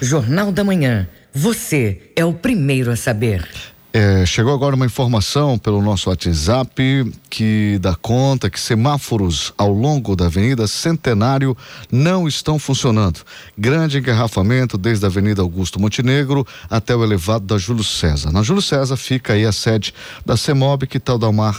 Jornal da Manhã. Você é o primeiro a saber. É, chegou agora uma informação pelo nosso WhatsApp que dá conta que semáforos ao longo da Avenida Centenário não estão funcionando. Grande engarrafamento desde a Avenida Augusto Montenegro até o elevado da Júlio César. Na Júlio César fica aí a sede da CEMOB, que tal dar uma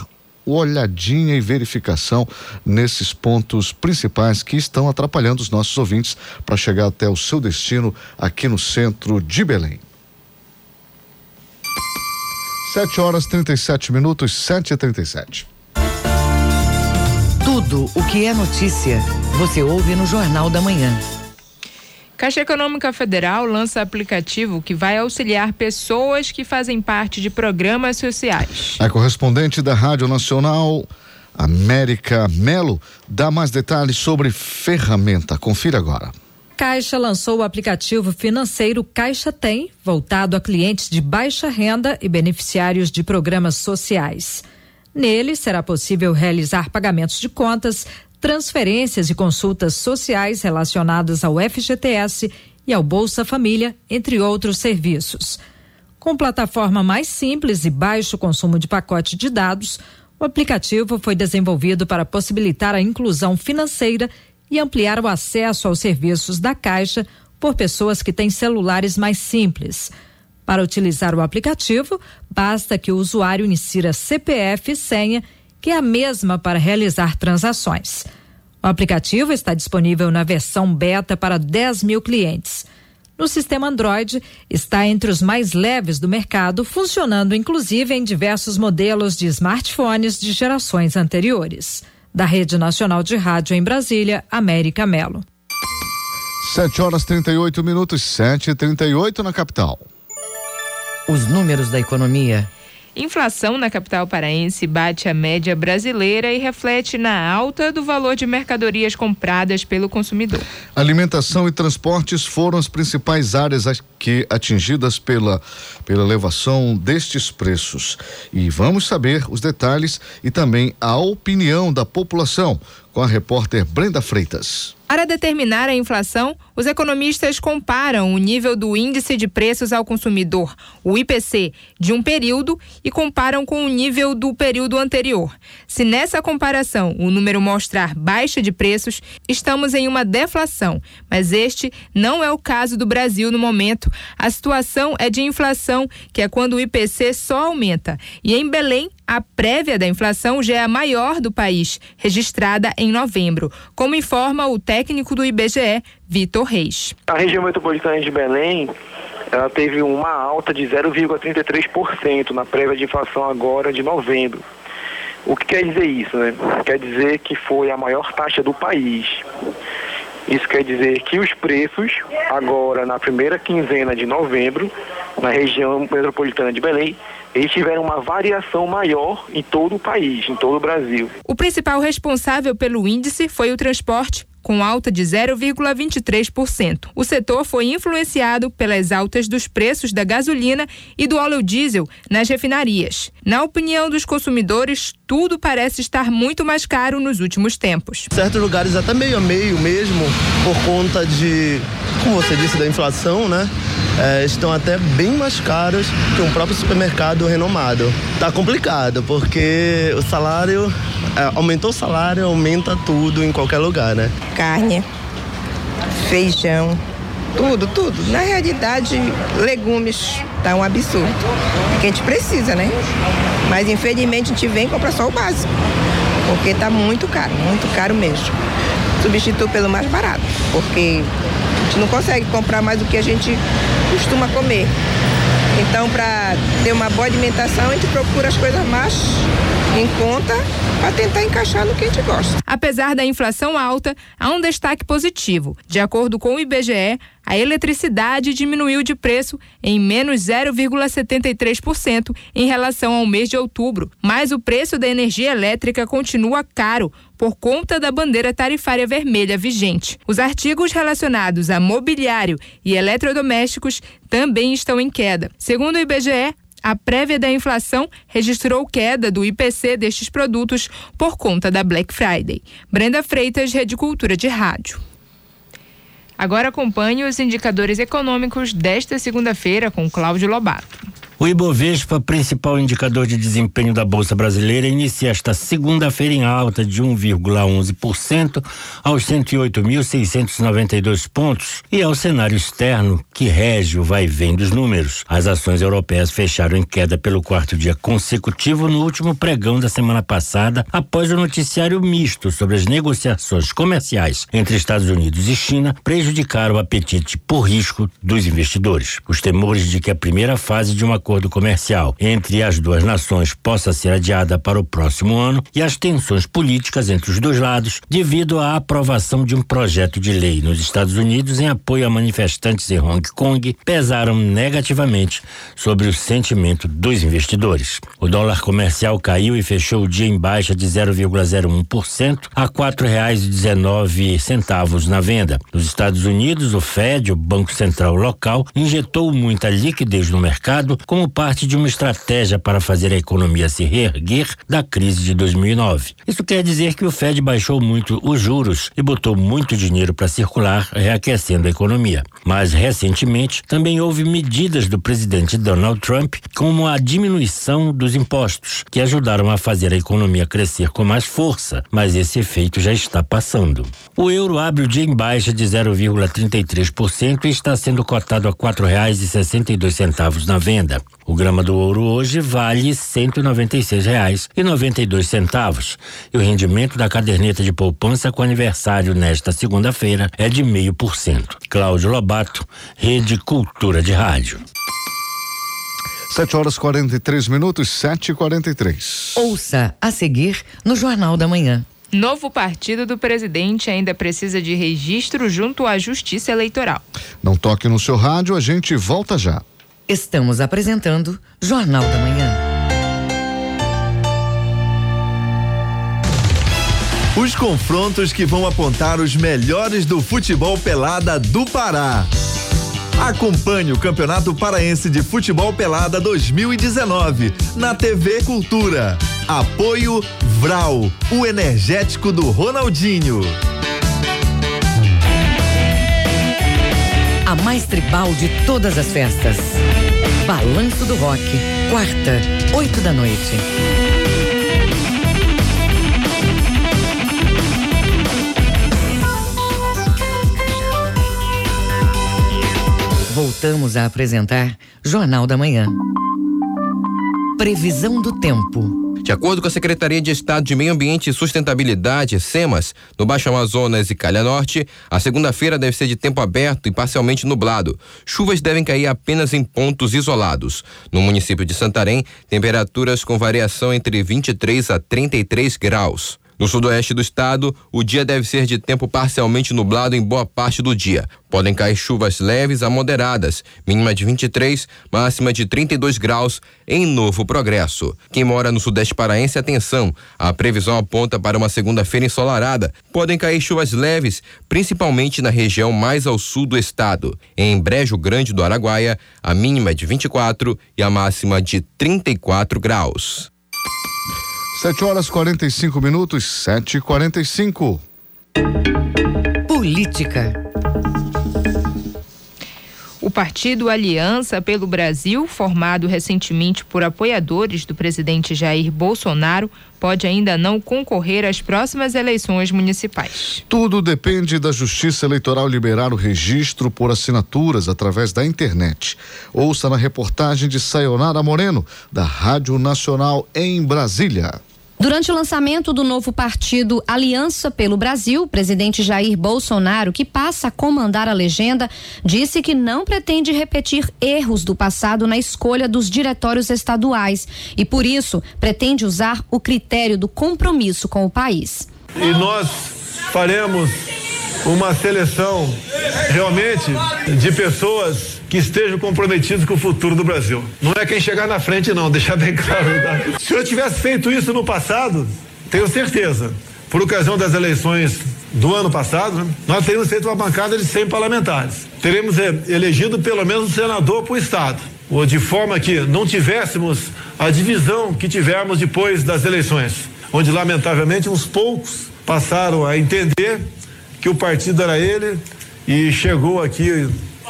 olhadinha e verificação nesses pontos principais que estão atrapalhando os nossos ouvintes para chegar até o seu destino aqui no centro de Belém. 7 horas 37 minutos, 7 e 37 Tudo o que é notícia, você ouve no Jornal da Manhã. Caixa Econômica Federal lança aplicativo que vai auxiliar pessoas que fazem parte de programas sociais. A correspondente da Rádio Nacional, América Melo, dá mais detalhes sobre ferramenta. Confira agora. Caixa lançou o aplicativo financeiro Caixa Tem, voltado a clientes de baixa renda e beneficiários de programas sociais. Nele será possível realizar pagamentos de contas, transferências e consultas sociais relacionadas ao FGTS e ao Bolsa Família, entre outros serviços. Com plataforma mais simples e baixo consumo de pacote de dados, o aplicativo foi desenvolvido para possibilitar a inclusão financeira e ampliar o acesso aos serviços da Caixa por pessoas que têm celulares mais simples. Para utilizar o aplicativo, basta que o usuário insira CPF e senha, que é a mesma para realizar transações. O aplicativo está disponível na versão beta para 10 mil clientes. No sistema Android, está entre os mais leves do mercado, funcionando inclusive em diversos modelos de smartphones de gerações anteriores. Da Rede Nacional de Rádio em Brasília, América Melo. 7 horas 38 minutos, 7 e 38 na capital. Os números da economia. Inflação na capital paraense bate a média brasileira e reflete na alta do valor de mercadorias compradas pelo consumidor. Alimentação e transportes foram as principais áreas que atingidas pela, pela elevação destes preços. E vamos saber os detalhes e também a opinião da população com a repórter Brenda Freitas. Para determinar a inflação, os economistas comparam o nível do índice de preços ao consumidor, o IPC, de um período e comparam com o nível do período anterior. Se nessa comparação o número mostrar baixa de preços, estamos em uma deflação, mas este não é o caso do Brasil no momento. A situação é de inflação, que é quando o IPC só aumenta. E em Belém, a prévia da inflação já é a maior do país, registrada em novembro, como informa o técnico do IBGE, Vitor Reis. A região metropolitana de Belém ela teve uma alta de 0,33% na prévia de inflação agora de novembro. O que quer dizer isso, né? Quer dizer que foi a maior taxa do país. Isso quer dizer que os preços, agora na primeira quinzena de novembro, na região metropolitana de Belém, eles tiveram uma variação maior em todo o país, em todo o Brasil. O principal responsável pelo índice foi o transporte, com alta de 0,23%. O setor foi influenciado pelas altas dos preços da gasolina e do óleo diesel nas refinarias. Na opinião dos consumidores, tudo parece estar muito mais caro nos últimos tempos. Certos lugares até meio a meio mesmo, por conta de, como você disse, da inflação, né? É, estão até bem mais caros que um próprio supermercado renomado. Tá complicado, porque o salário, é, aumentou o salário, aumenta tudo em qualquer lugar, né? Carne, feijão, tudo, tudo. Na realidade, legumes tá um absurdo. Que a gente precisa, né? Mas infelizmente a gente vem e compra só o básico. Porque tá muito caro, muito caro mesmo. Substitui pelo mais barato, porque a gente não consegue comprar mais do que a gente costuma comer. Então, para ter uma boa alimentação, a gente procura as coisas mais em conta para tentar encaixar no que a gente gosta. Apesar da inflação alta, há um destaque positivo. De acordo com o IBGE, a eletricidade diminuiu de preço em menos 0,73% em relação ao mês de outubro, mas o preço da energia elétrica continua caro por conta da bandeira tarifária vermelha vigente. Os artigos relacionados a mobiliário e eletrodomésticos também estão em queda. Segundo o IBGE, a prévia da inflação registrou queda do IPC destes produtos por conta da Black Friday. Brenda Freitas, Rede Cultura de Rádio. Agora acompanhe os indicadores econômicos desta segunda-feira com Cláudio Lobato. O Ibovespa, principal indicador de desempenho da Bolsa Brasileira, inicia esta segunda-feira em alta de 1,11% aos 108.692 pontos e ao cenário externo que rege o vai vem dos números. As ações europeias fecharam em queda pelo quarto dia consecutivo no último pregão da semana passada, após o noticiário misto sobre as negociações comerciais entre Estados Unidos e China prejudicaram o apetite por risco dos investidores. Os temores de que a primeira fase de uma acordo comercial entre as duas nações possa ser adiada para o próximo ano e as tensões políticas entre os dois lados devido à aprovação de um projeto de lei nos Estados Unidos em apoio a manifestantes em Hong Kong pesaram negativamente sobre o sentimento dos investidores. O dólar comercial caiu e fechou o dia em baixa de 0,01% a dezenove centavos na venda. Nos Estados Unidos, o Fed, o Banco Central local, injetou muita liquidez no mercado como parte de uma estratégia para fazer a economia se reerguer da crise de 2009. Isso quer dizer que o Fed baixou muito os juros e botou muito dinheiro para circular, reaquecendo a economia. Mas recentemente também houve medidas do presidente Donald Trump, como a diminuição dos impostos, que ajudaram a fazer a economia crescer com mais força, mas esse efeito já está passando. O euro abre o dia em baixa de 0,33% e está sendo cotado a dois centavos na venda. O grama do ouro hoje vale cento e noventa e seis reais e noventa e dois centavos. E o rendimento da caderneta de poupança com aniversário nesta segunda-feira é de meio por cento. Cláudio Lobato, Rede Cultura de Rádio. 7 horas 43 minutos, 7 e 43 Ouça a seguir no Jornal da Manhã. Novo partido do presidente ainda precisa de registro junto à Justiça Eleitoral. Não toque no seu rádio, a gente volta já. Estamos apresentando Jornal da Manhã. Os confrontos que vão apontar os melhores do futebol pelada do Pará. Acompanhe o Campeonato Paraense de Futebol Pelada 2019 na TV Cultura. Apoio Vral, o energético do Ronaldinho. A mais tribal de todas as festas. Balanço do Rock, quarta, oito da noite. Voltamos a apresentar Jornal da Manhã. Previsão do tempo. De acordo com a Secretaria de Estado de Meio Ambiente e Sustentabilidade, SEMAS, no Baixo Amazonas e Calha Norte, a segunda-feira deve ser de tempo aberto e parcialmente nublado. Chuvas devem cair apenas em pontos isolados. No município de Santarém, temperaturas com variação entre 23 a 33 graus. No sudoeste do estado, o dia deve ser de tempo parcialmente nublado em boa parte do dia. Podem cair chuvas leves a moderadas, mínima de 23, máxima de 32 graus em Novo Progresso. Quem mora no sudeste paraense, atenção, a previsão aponta para uma segunda-feira ensolarada. Podem cair chuvas leves, principalmente na região mais ao sul do estado. Em Brejo Grande do Araguaia, a mínima é de 24 e a máxima de 34 graus. 7 horas 45 minutos, 7 e 45 Política. O partido Aliança pelo Brasil, formado recentemente por apoiadores do presidente Jair Bolsonaro, pode ainda não concorrer às próximas eleições municipais. Tudo depende da Justiça Eleitoral liberar o registro por assinaturas através da internet. Ouça na reportagem de Sayonara Moreno, da Rádio Nacional em Brasília. Durante o lançamento do novo partido Aliança pelo Brasil, o presidente Jair Bolsonaro, que passa a comandar a legenda, disse que não pretende repetir erros do passado na escolha dos diretórios estaduais e, por isso, pretende usar o critério do compromisso com o país. E nós faremos uma seleção realmente de pessoas que estejam comprometidos com o futuro do Brasil. Não é quem chegar na frente, não, deixar bem claro. Tá? Se eu tivesse feito isso no passado, tenho certeza, por ocasião das eleições do ano passado, nós teríamos feito uma bancada de 100 parlamentares. Teremos eh, elegido pelo menos um senador para o Estado. Ou de forma que não tivéssemos a divisão que tivemos depois das eleições, onde lamentavelmente uns poucos passaram a entender que o partido era ele e chegou aqui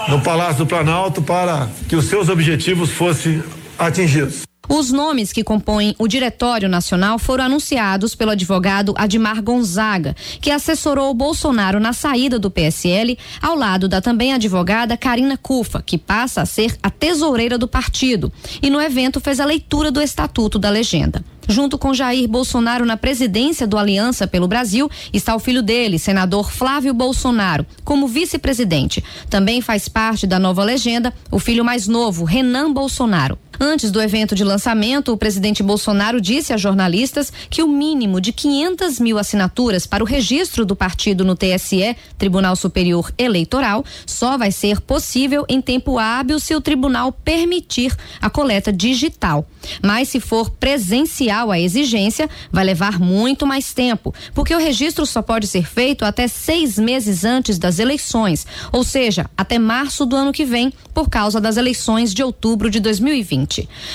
no Palácio do Planalto para que os seus objetivos fossem atingidos. Os nomes que compõem o Diretório Nacional foram anunciados pelo advogado Admar Gonzaga, que assessorou o Bolsonaro na saída do PSL, ao lado da também advogada Karina Cufa, que passa a ser a tesoureira do partido. E no evento fez a leitura do Estatuto da Legenda. Junto com Jair Bolsonaro na presidência do Aliança pelo Brasil, está o filho dele, senador Flávio Bolsonaro, como vice-presidente. Também faz parte da nova legenda o filho mais novo, Renan Bolsonaro. Antes do evento de lançamento, o presidente Bolsonaro disse a jornalistas que o mínimo de 500 mil assinaturas para o registro do partido no TSE, Tribunal Superior Eleitoral, só vai ser possível em tempo hábil se o tribunal permitir a coleta digital. Mas se for presencial a exigência, vai levar muito mais tempo, porque o registro só pode ser feito até seis meses antes das eleições, ou seja, até março do ano que vem, por causa das eleições de outubro de 2020.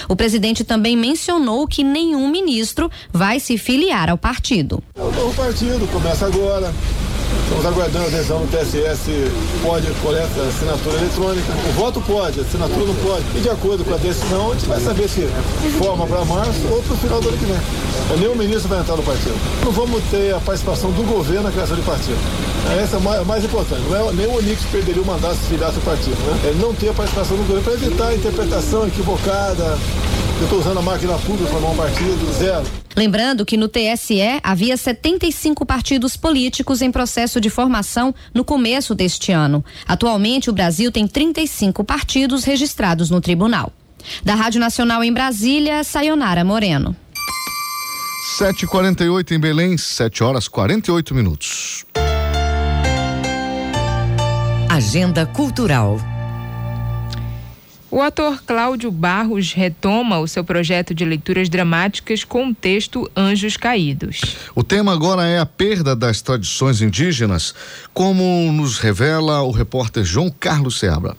O presidente também mencionou que nenhum ministro vai se filiar ao partido. O novo partido começa agora. Estamos aguardando a decisão do TSE se pode coleta assinatura eletrônica. O voto pode, a assinatura não pode. E de acordo com a decisão, a gente vai saber se forma para março ou para o final do ano que vem. Nenhum ministro vai entrar no partido. Não vamos ter a participação do governo na criação de partido. Essa é mais, mais importante. Não é, nem o Onix perderia o mandato se filiasse o partido. Né? É não ter a participação do governo para evitar a interpretação equivocada. Eu estou usando a máquina pública para formar um partido, zero. Lembrando que no TSE havia 75 partidos políticos em processo de formação no começo deste ano. Atualmente, o Brasil tem 35 partidos registrados no tribunal. Da Rádio Nacional em Brasília, Sayonara Moreno. 7h48 em Belém, 7 horas 48 minutos. Agenda Cultural. O ator Cláudio Barros retoma o seu projeto de leituras dramáticas com o texto Anjos Caídos. O tema agora é a perda das tradições indígenas, como nos revela o repórter João Carlos Seabra.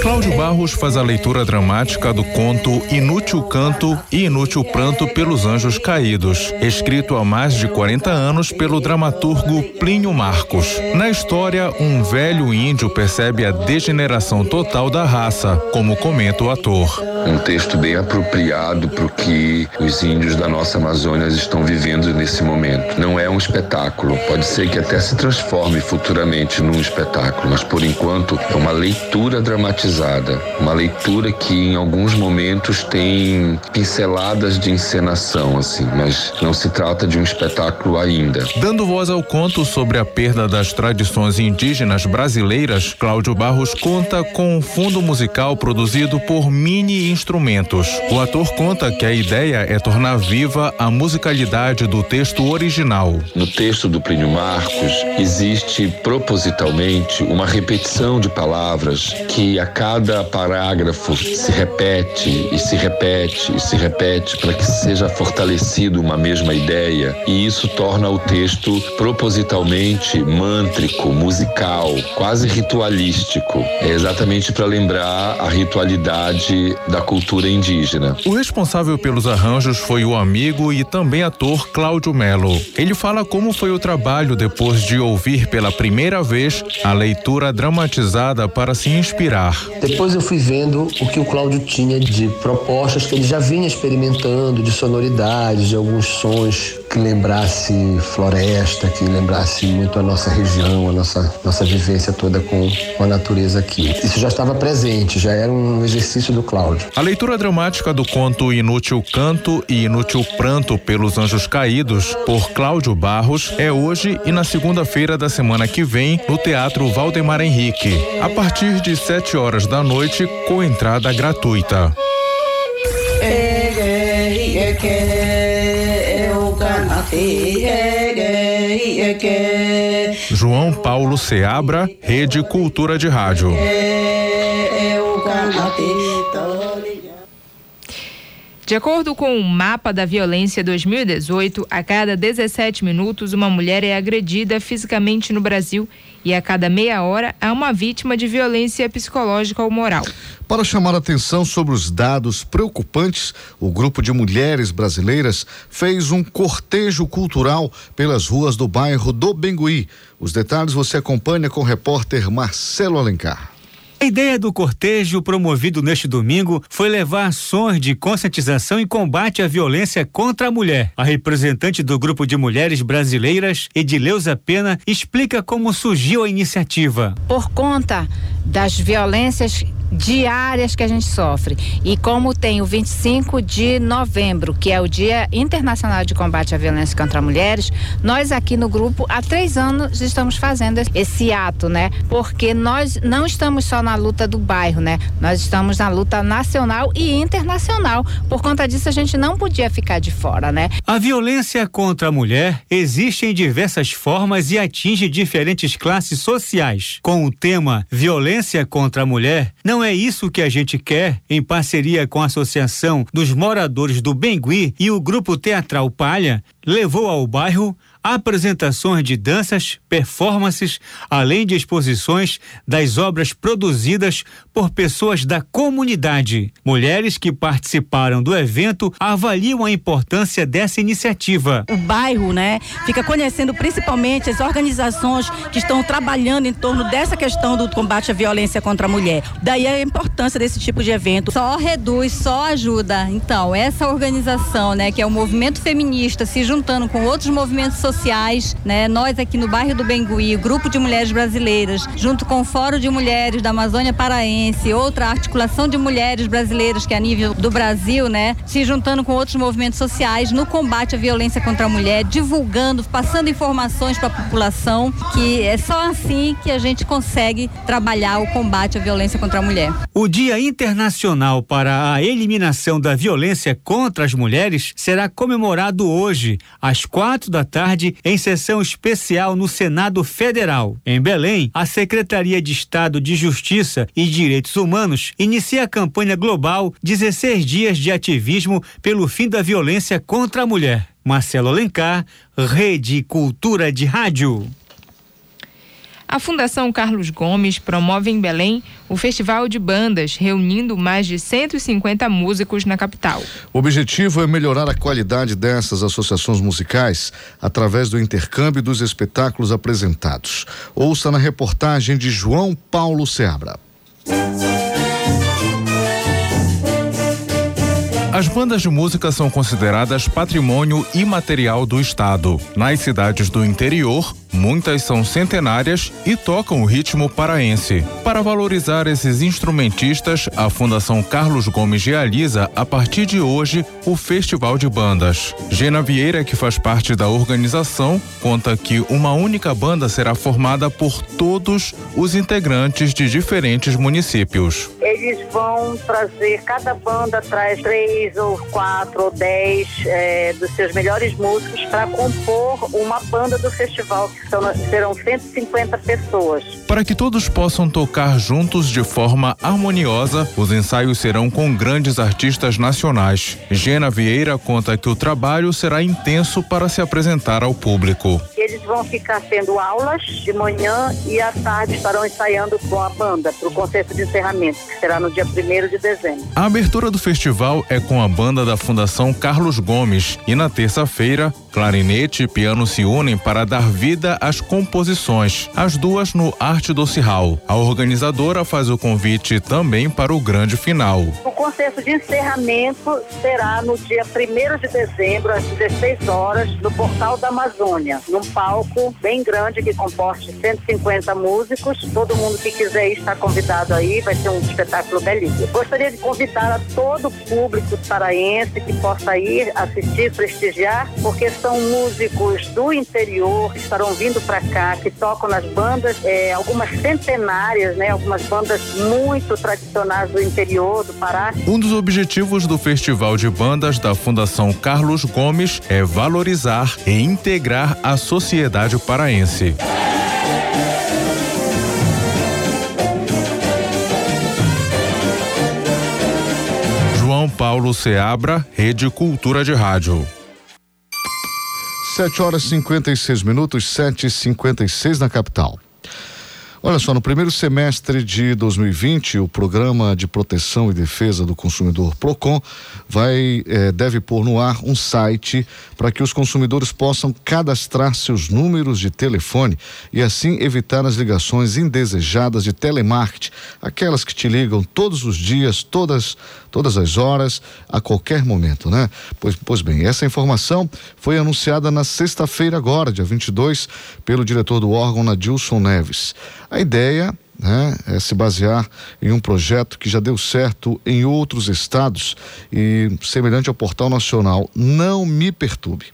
Cláudio Barros faz a leitura dramática do conto Inútil Canto e Inútil Pranto pelos Anjos Caídos, escrito há mais de 40 anos pelo dramaturgo Plínio Marcos. Na história, um velho índio percebe a degeneração total da raça, como comenta o ator. Um texto bem apropriado para o que os índios da nossa Amazônia estão vivendo nesse momento. Não é um espetáculo, pode ser que até se transforme futuramente num espetáculo, mas por enquanto é uma leitura dramatizada uma leitura que em alguns momentos tem pinceladas de encenação, assim, mas não se trata de um espetáculo ainda. Dando voz ao conto sobre a perda das tradições indígenas brasileiras, Cláudio Barros conta com um fundo musical produzido por mini instrumentos. O ator conta que a ideia é tornar viva a musicalidade do texto original. No texto do Plínio Marcos existe propositalmente uma repetição de palavras que a cada parágrafo se repete e se repete e se repete para que seja fortalecido uma mesma ideia e isso torna o texto propositalmente mântrico, musical, quase ritualístico. É exatamente para lembrar a ritualidade da cultura indígena. O responsável pelos arranjos foi o amigo e também ator Cláudio Melo. Ele fala como foi o trabalho depois de ouvir pela primeira vez a leitura dramatizada para se inspirar. Depois eu fui vendo o que o Cláudio tinha de propostas que ele já vinha experimentando, de sonoridades, de alguns sons que lembrasse floresta, que lembrasse muito a nossa região, a nossa, nossa vivência toda com, com a natureza aqui. Isso já estava presente, já era um exercício do Cláudio. A leitura dramática do conto Inútil Canto e Inútil Pranto pelos Anjos Caídos, por Cláudio Barros, é hoje e na segunda-feira da semana que vem no Teatro Valdemar Henrique, a partir de sete horas da noite, com entrada gratuita. João Paulo Seabra, Rede Cultura de Rádio. De acordo com o Mapa da Violência 2018, a cada 17 minutos uma mulher é agredida fisicamente no Brasil e a cada meia hora há uma vítima de violência psicológica ou moral. Para chamar atenção sobre os dados preocupantes, o grupo de mulheres brasileiras fez um cortejo cultural pelas ruas do bairro do Bengui. Os detalhes você acompanha com o repórter Marcelo Alencar. A ideia do cortejo promovido neste domingo foi levar ações de conscientização e combate à violência contra a mulher. A representante do grupo de mulheres brasileiras, Edileuza Pena, explica como surgiu a iniciativa. Por conta das violências diárias que a gente sofre. E como tem o 25 de novembro, que é o Dia Internacional de Combate à Violência contra Mulheres, nós aqui no grupo há três anos estamos fazendo esse ato, né? Porque nós não estamos só na luta do bairro, né? Nós estamos na luta nacional e internacional. Por conta disso, a gente não podia ficar de fora, né? A violência contra a mulher existe em diversas formas e atinge diferentes classes sociais. Com o tema Violência contra a Mulher, não não é isso que a gente quer, em parceria com a Associação dos Moradores do Bengui e o Grupo Teatral Palha, levou ao bairro apresentações de danças, performances, além de exposições das obras produzidas por pessoas da comunidade. Mulheres que participaram do evento avaliam a importância dessa iniciativa. O bairro, né, fica conhecendo principalmente as organizações que estão trabalhando em torno dessa questão do combate à violência contra a mulher. Daí a importância desse tipo de evento. Só reduz, só ajuda. Então, essa organização, né, que é o movimento feminista se juntando com outros movimentos sociais sociais, né? Nós aqui no bairro do Bengui, Grupo de Mulheres Brasileiras, junto com o Fórum de Mulheres da Amazônia Paraense, outra articulação de mulheres brasileiras que é a nível do Brasil, né? Se juntando com outros movimentos sociais no combate à violência contra a mulher, divulgando, passando informações para a população, que é só assim que a gente consegue trabalhar o combate à violência contra a mulher. O Dia Internacional para a Eliminação da Violência contra as Mulheres será comemorado hoje, às quatro da tarde tarde, em sessão especial no Senado Federal. Em Belém, a Secretaria de Estado de Justiça e Direitos Humanos inicia a campanha global 16 dias de ativismo pelo fim da violência contra a mulher. Marcelo Alencar, Rede Cultura de Rádio. A Fundação Carlos Gomes promove em Belém o Festival de Bandas, reunindo mais de 150 músicos na capital. O objetivo é melhorar a qualidade dessas associações musicais através do intercâmbio dos espetáculos apresentados. Ouça na reportagem de João Paulo Seabra. As bandas de música são consideradas patrimônio imaterial do Estado. Nas cidades do interior, muitas são centenárias e tocam o ritmo paraense. Para valorizar esses instrumentistas, a Fundação Carlos Gomes realiza, a partir de hoje, o Festival de Bandas. Gena Vieira, que faz parte da organização, conta que uma única banda será formada por todos os integrantes de diferentes municípios. Eles vão trazer, cada banda traz três ou quatro ou dez é, dos seus melhores músicos para compor uma banda do festival, que são, serão 150 pessoas. Para que todos possam tocar juntos de forma harmoniosa, os ensaios serão com grandes artistas nacionais. Gena Vieira conta que o trabalho será intenso para se apresentar ao público. Eles vão ficar tendo aulas de manhã e à tarde estarão ensaiando com a banda para o concerto de encerramento, que será no dia 1 de dezembro. A abertura do festival é com a banda da Fundação Carlos Gomes e na terça-feira, clarinete e piano se unem para dar vida às composições, as duas no Arte do Cirral. A organizadora faz o convite também para o grande final. O concerto de encerramento será no dia 1 de dezembro, às 16 horas, no Portal da Amazônia, num palco bem grande que comporte 150 músicos. Todo mundo que quiser ir está convidado aí, vai ser um espetáculo belíssimo. Gostaria de convidar a todo o público paraense que possa ir assistir, prestigiar, porque são músicos do interior que estarão vindo para cá, que tocam nas bandas, é, algumas centenárias, né, algumas bandas muito tradicionais do interior do Pará. Um dos objetivos do Festival de Bandas da Fundação Carlos Gomes é valorizar e integrar a sociedade paraense. João Paulo Seabra, Rede Cultura de Rádio. 7 horas 56 minutos, 7 e 56 na capital. Olha só, no primeiro semestre de 2020, o Programa de Proteção e Defesa do Consumidor Procon vai eh, deve pôr no ar um site para que os consumidores possam cadastrar seus números de telefone e assim evitar as ligações indesejadas de telemarketing, aquelas que te ligam todos os dias, todas todas as horas, a qualquer momento, né? Pois, pois bem, essa informação foi anunciada na sexta-feira agora, dia 22, pelo diretor do órgão, Nadilson Neves. A ideia né, é se basear em um projeto que já deu certo em outros estados e semelhante ao portal nacional. Não me perturbe.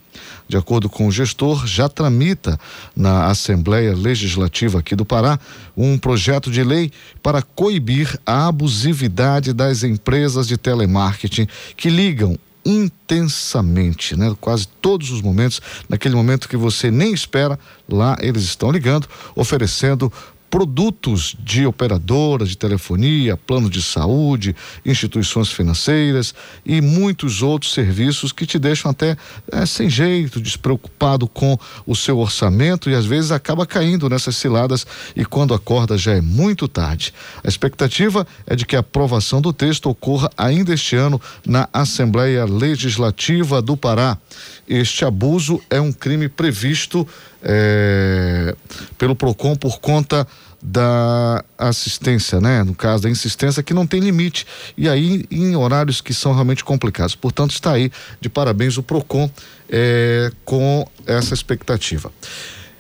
De acordo com o gestor, já tramita na Assembleia Legislativa aqui do Pará um projeto de lei para coibir a abusividade das empresas de telemarketing que ligam intensamente, né? Quase todos os momentos, naquele momento que você nem espera, lá eles estão ligando, oferecendo produtos de operadoras de telefonia, plano de saúde, instituições financeiras e muitos outros serviços que te deixam até é, sem jeito, despreocupado com o seu orçamento e às vezes acaba caindo nessas ciladas e quando acorda já é muito tarde. A expectativa é de que a aprovação do texto ocorra ainda este ano na Assembleia Legislativa do Pará. Este abuso é um crime previsto é, pelo PROCON por conta da assistência, né? No caso da insistência que não tem limite e aí em horários que são realmente complicados. Portanto, está aí de parabéns o Procon é, com essa expectativa.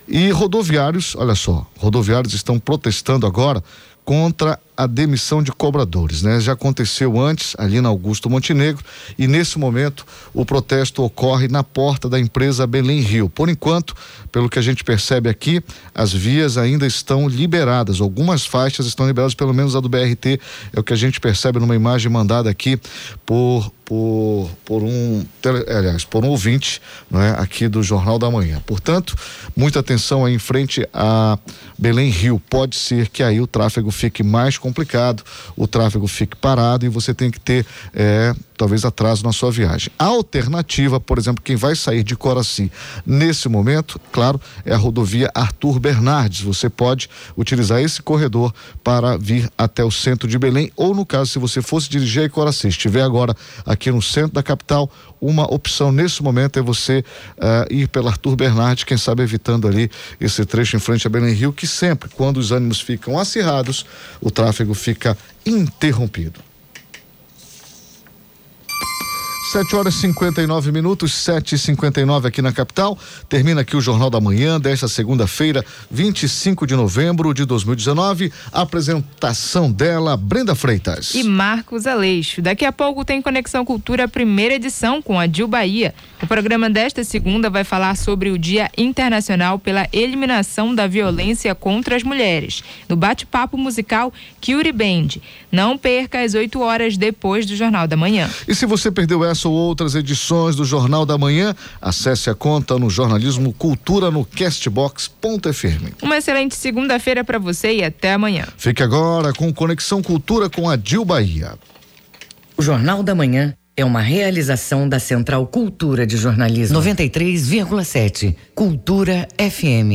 E rodoviários, olha só, rodoviários estão protestando agora contra a demissão de cobradores, né? Já aconteceu antes ali na Augusto Montenegro e nesse momento o protesto ocorre na porta da empresa Belém Rio. Por enquanto, pelo que a gente percebe aqui, as vias ainda estão liberadas. Algumas faixas estão liberadas, pelo menos a do BRT, é o que a gente percebe numa imagem mandada aqui por por, por um aliás, por um ouvinte não é, aqui do Jornal da Manhã. Portanto, muita atenção aí em frente a Belém Rio. Pode ser que aí o tráfego fique mais complicado, o tráfego fique parado e você tem que ter é, talvez atraso na sua viagem. A alternativa, por exemplo, quem vai sair de Coraci nesse momento, claro, é a rodovia Arthur Bernardes. Você pode utilizar esse corredor para vir até o centro de Belém, ou no caso, se você fosse dirigir a Coraci, estiver agora aqui no centro da capital, uma opção nesse momento é você uh, ir pela Arthur Bernardes, quem sabe evitando ali esse trecho em frente a Belém Rio, que sempre, quando os ânimos ficam acirrados, o tráfego fica interrompido. 7 horas e 59 minutos, 7 e 59 aqui na capital. Termina aqui o Jornal da Manhã desta segunda-feira, 25 de novembro de 2019. Apresentação dela, Brenda Freitas. E Marcos Aleixo. Daqui a pouco tem Conexão Cultura, primeira edição, com a Dil Bahia. O programa desta segunda vai falar sobre o Dia Internacional pela Eliminação da Violência contra as Mulheres. No bate-papo musical Curie Band. Não perca às 8 horas depois do Jornal da Manhã. E se você perdeu essa ou outras edições do Jornal da Manhã, acesse a conta no jornalismo Cultura no castbox.fm. Uma excelente segunda-feira para você e até amanhã. Fique agora com Conexão Cultura com a Dil Bahia. O Jornal da Manhã é uma realização da Central Cultura de Jornalismo 93,7. Cultura FM.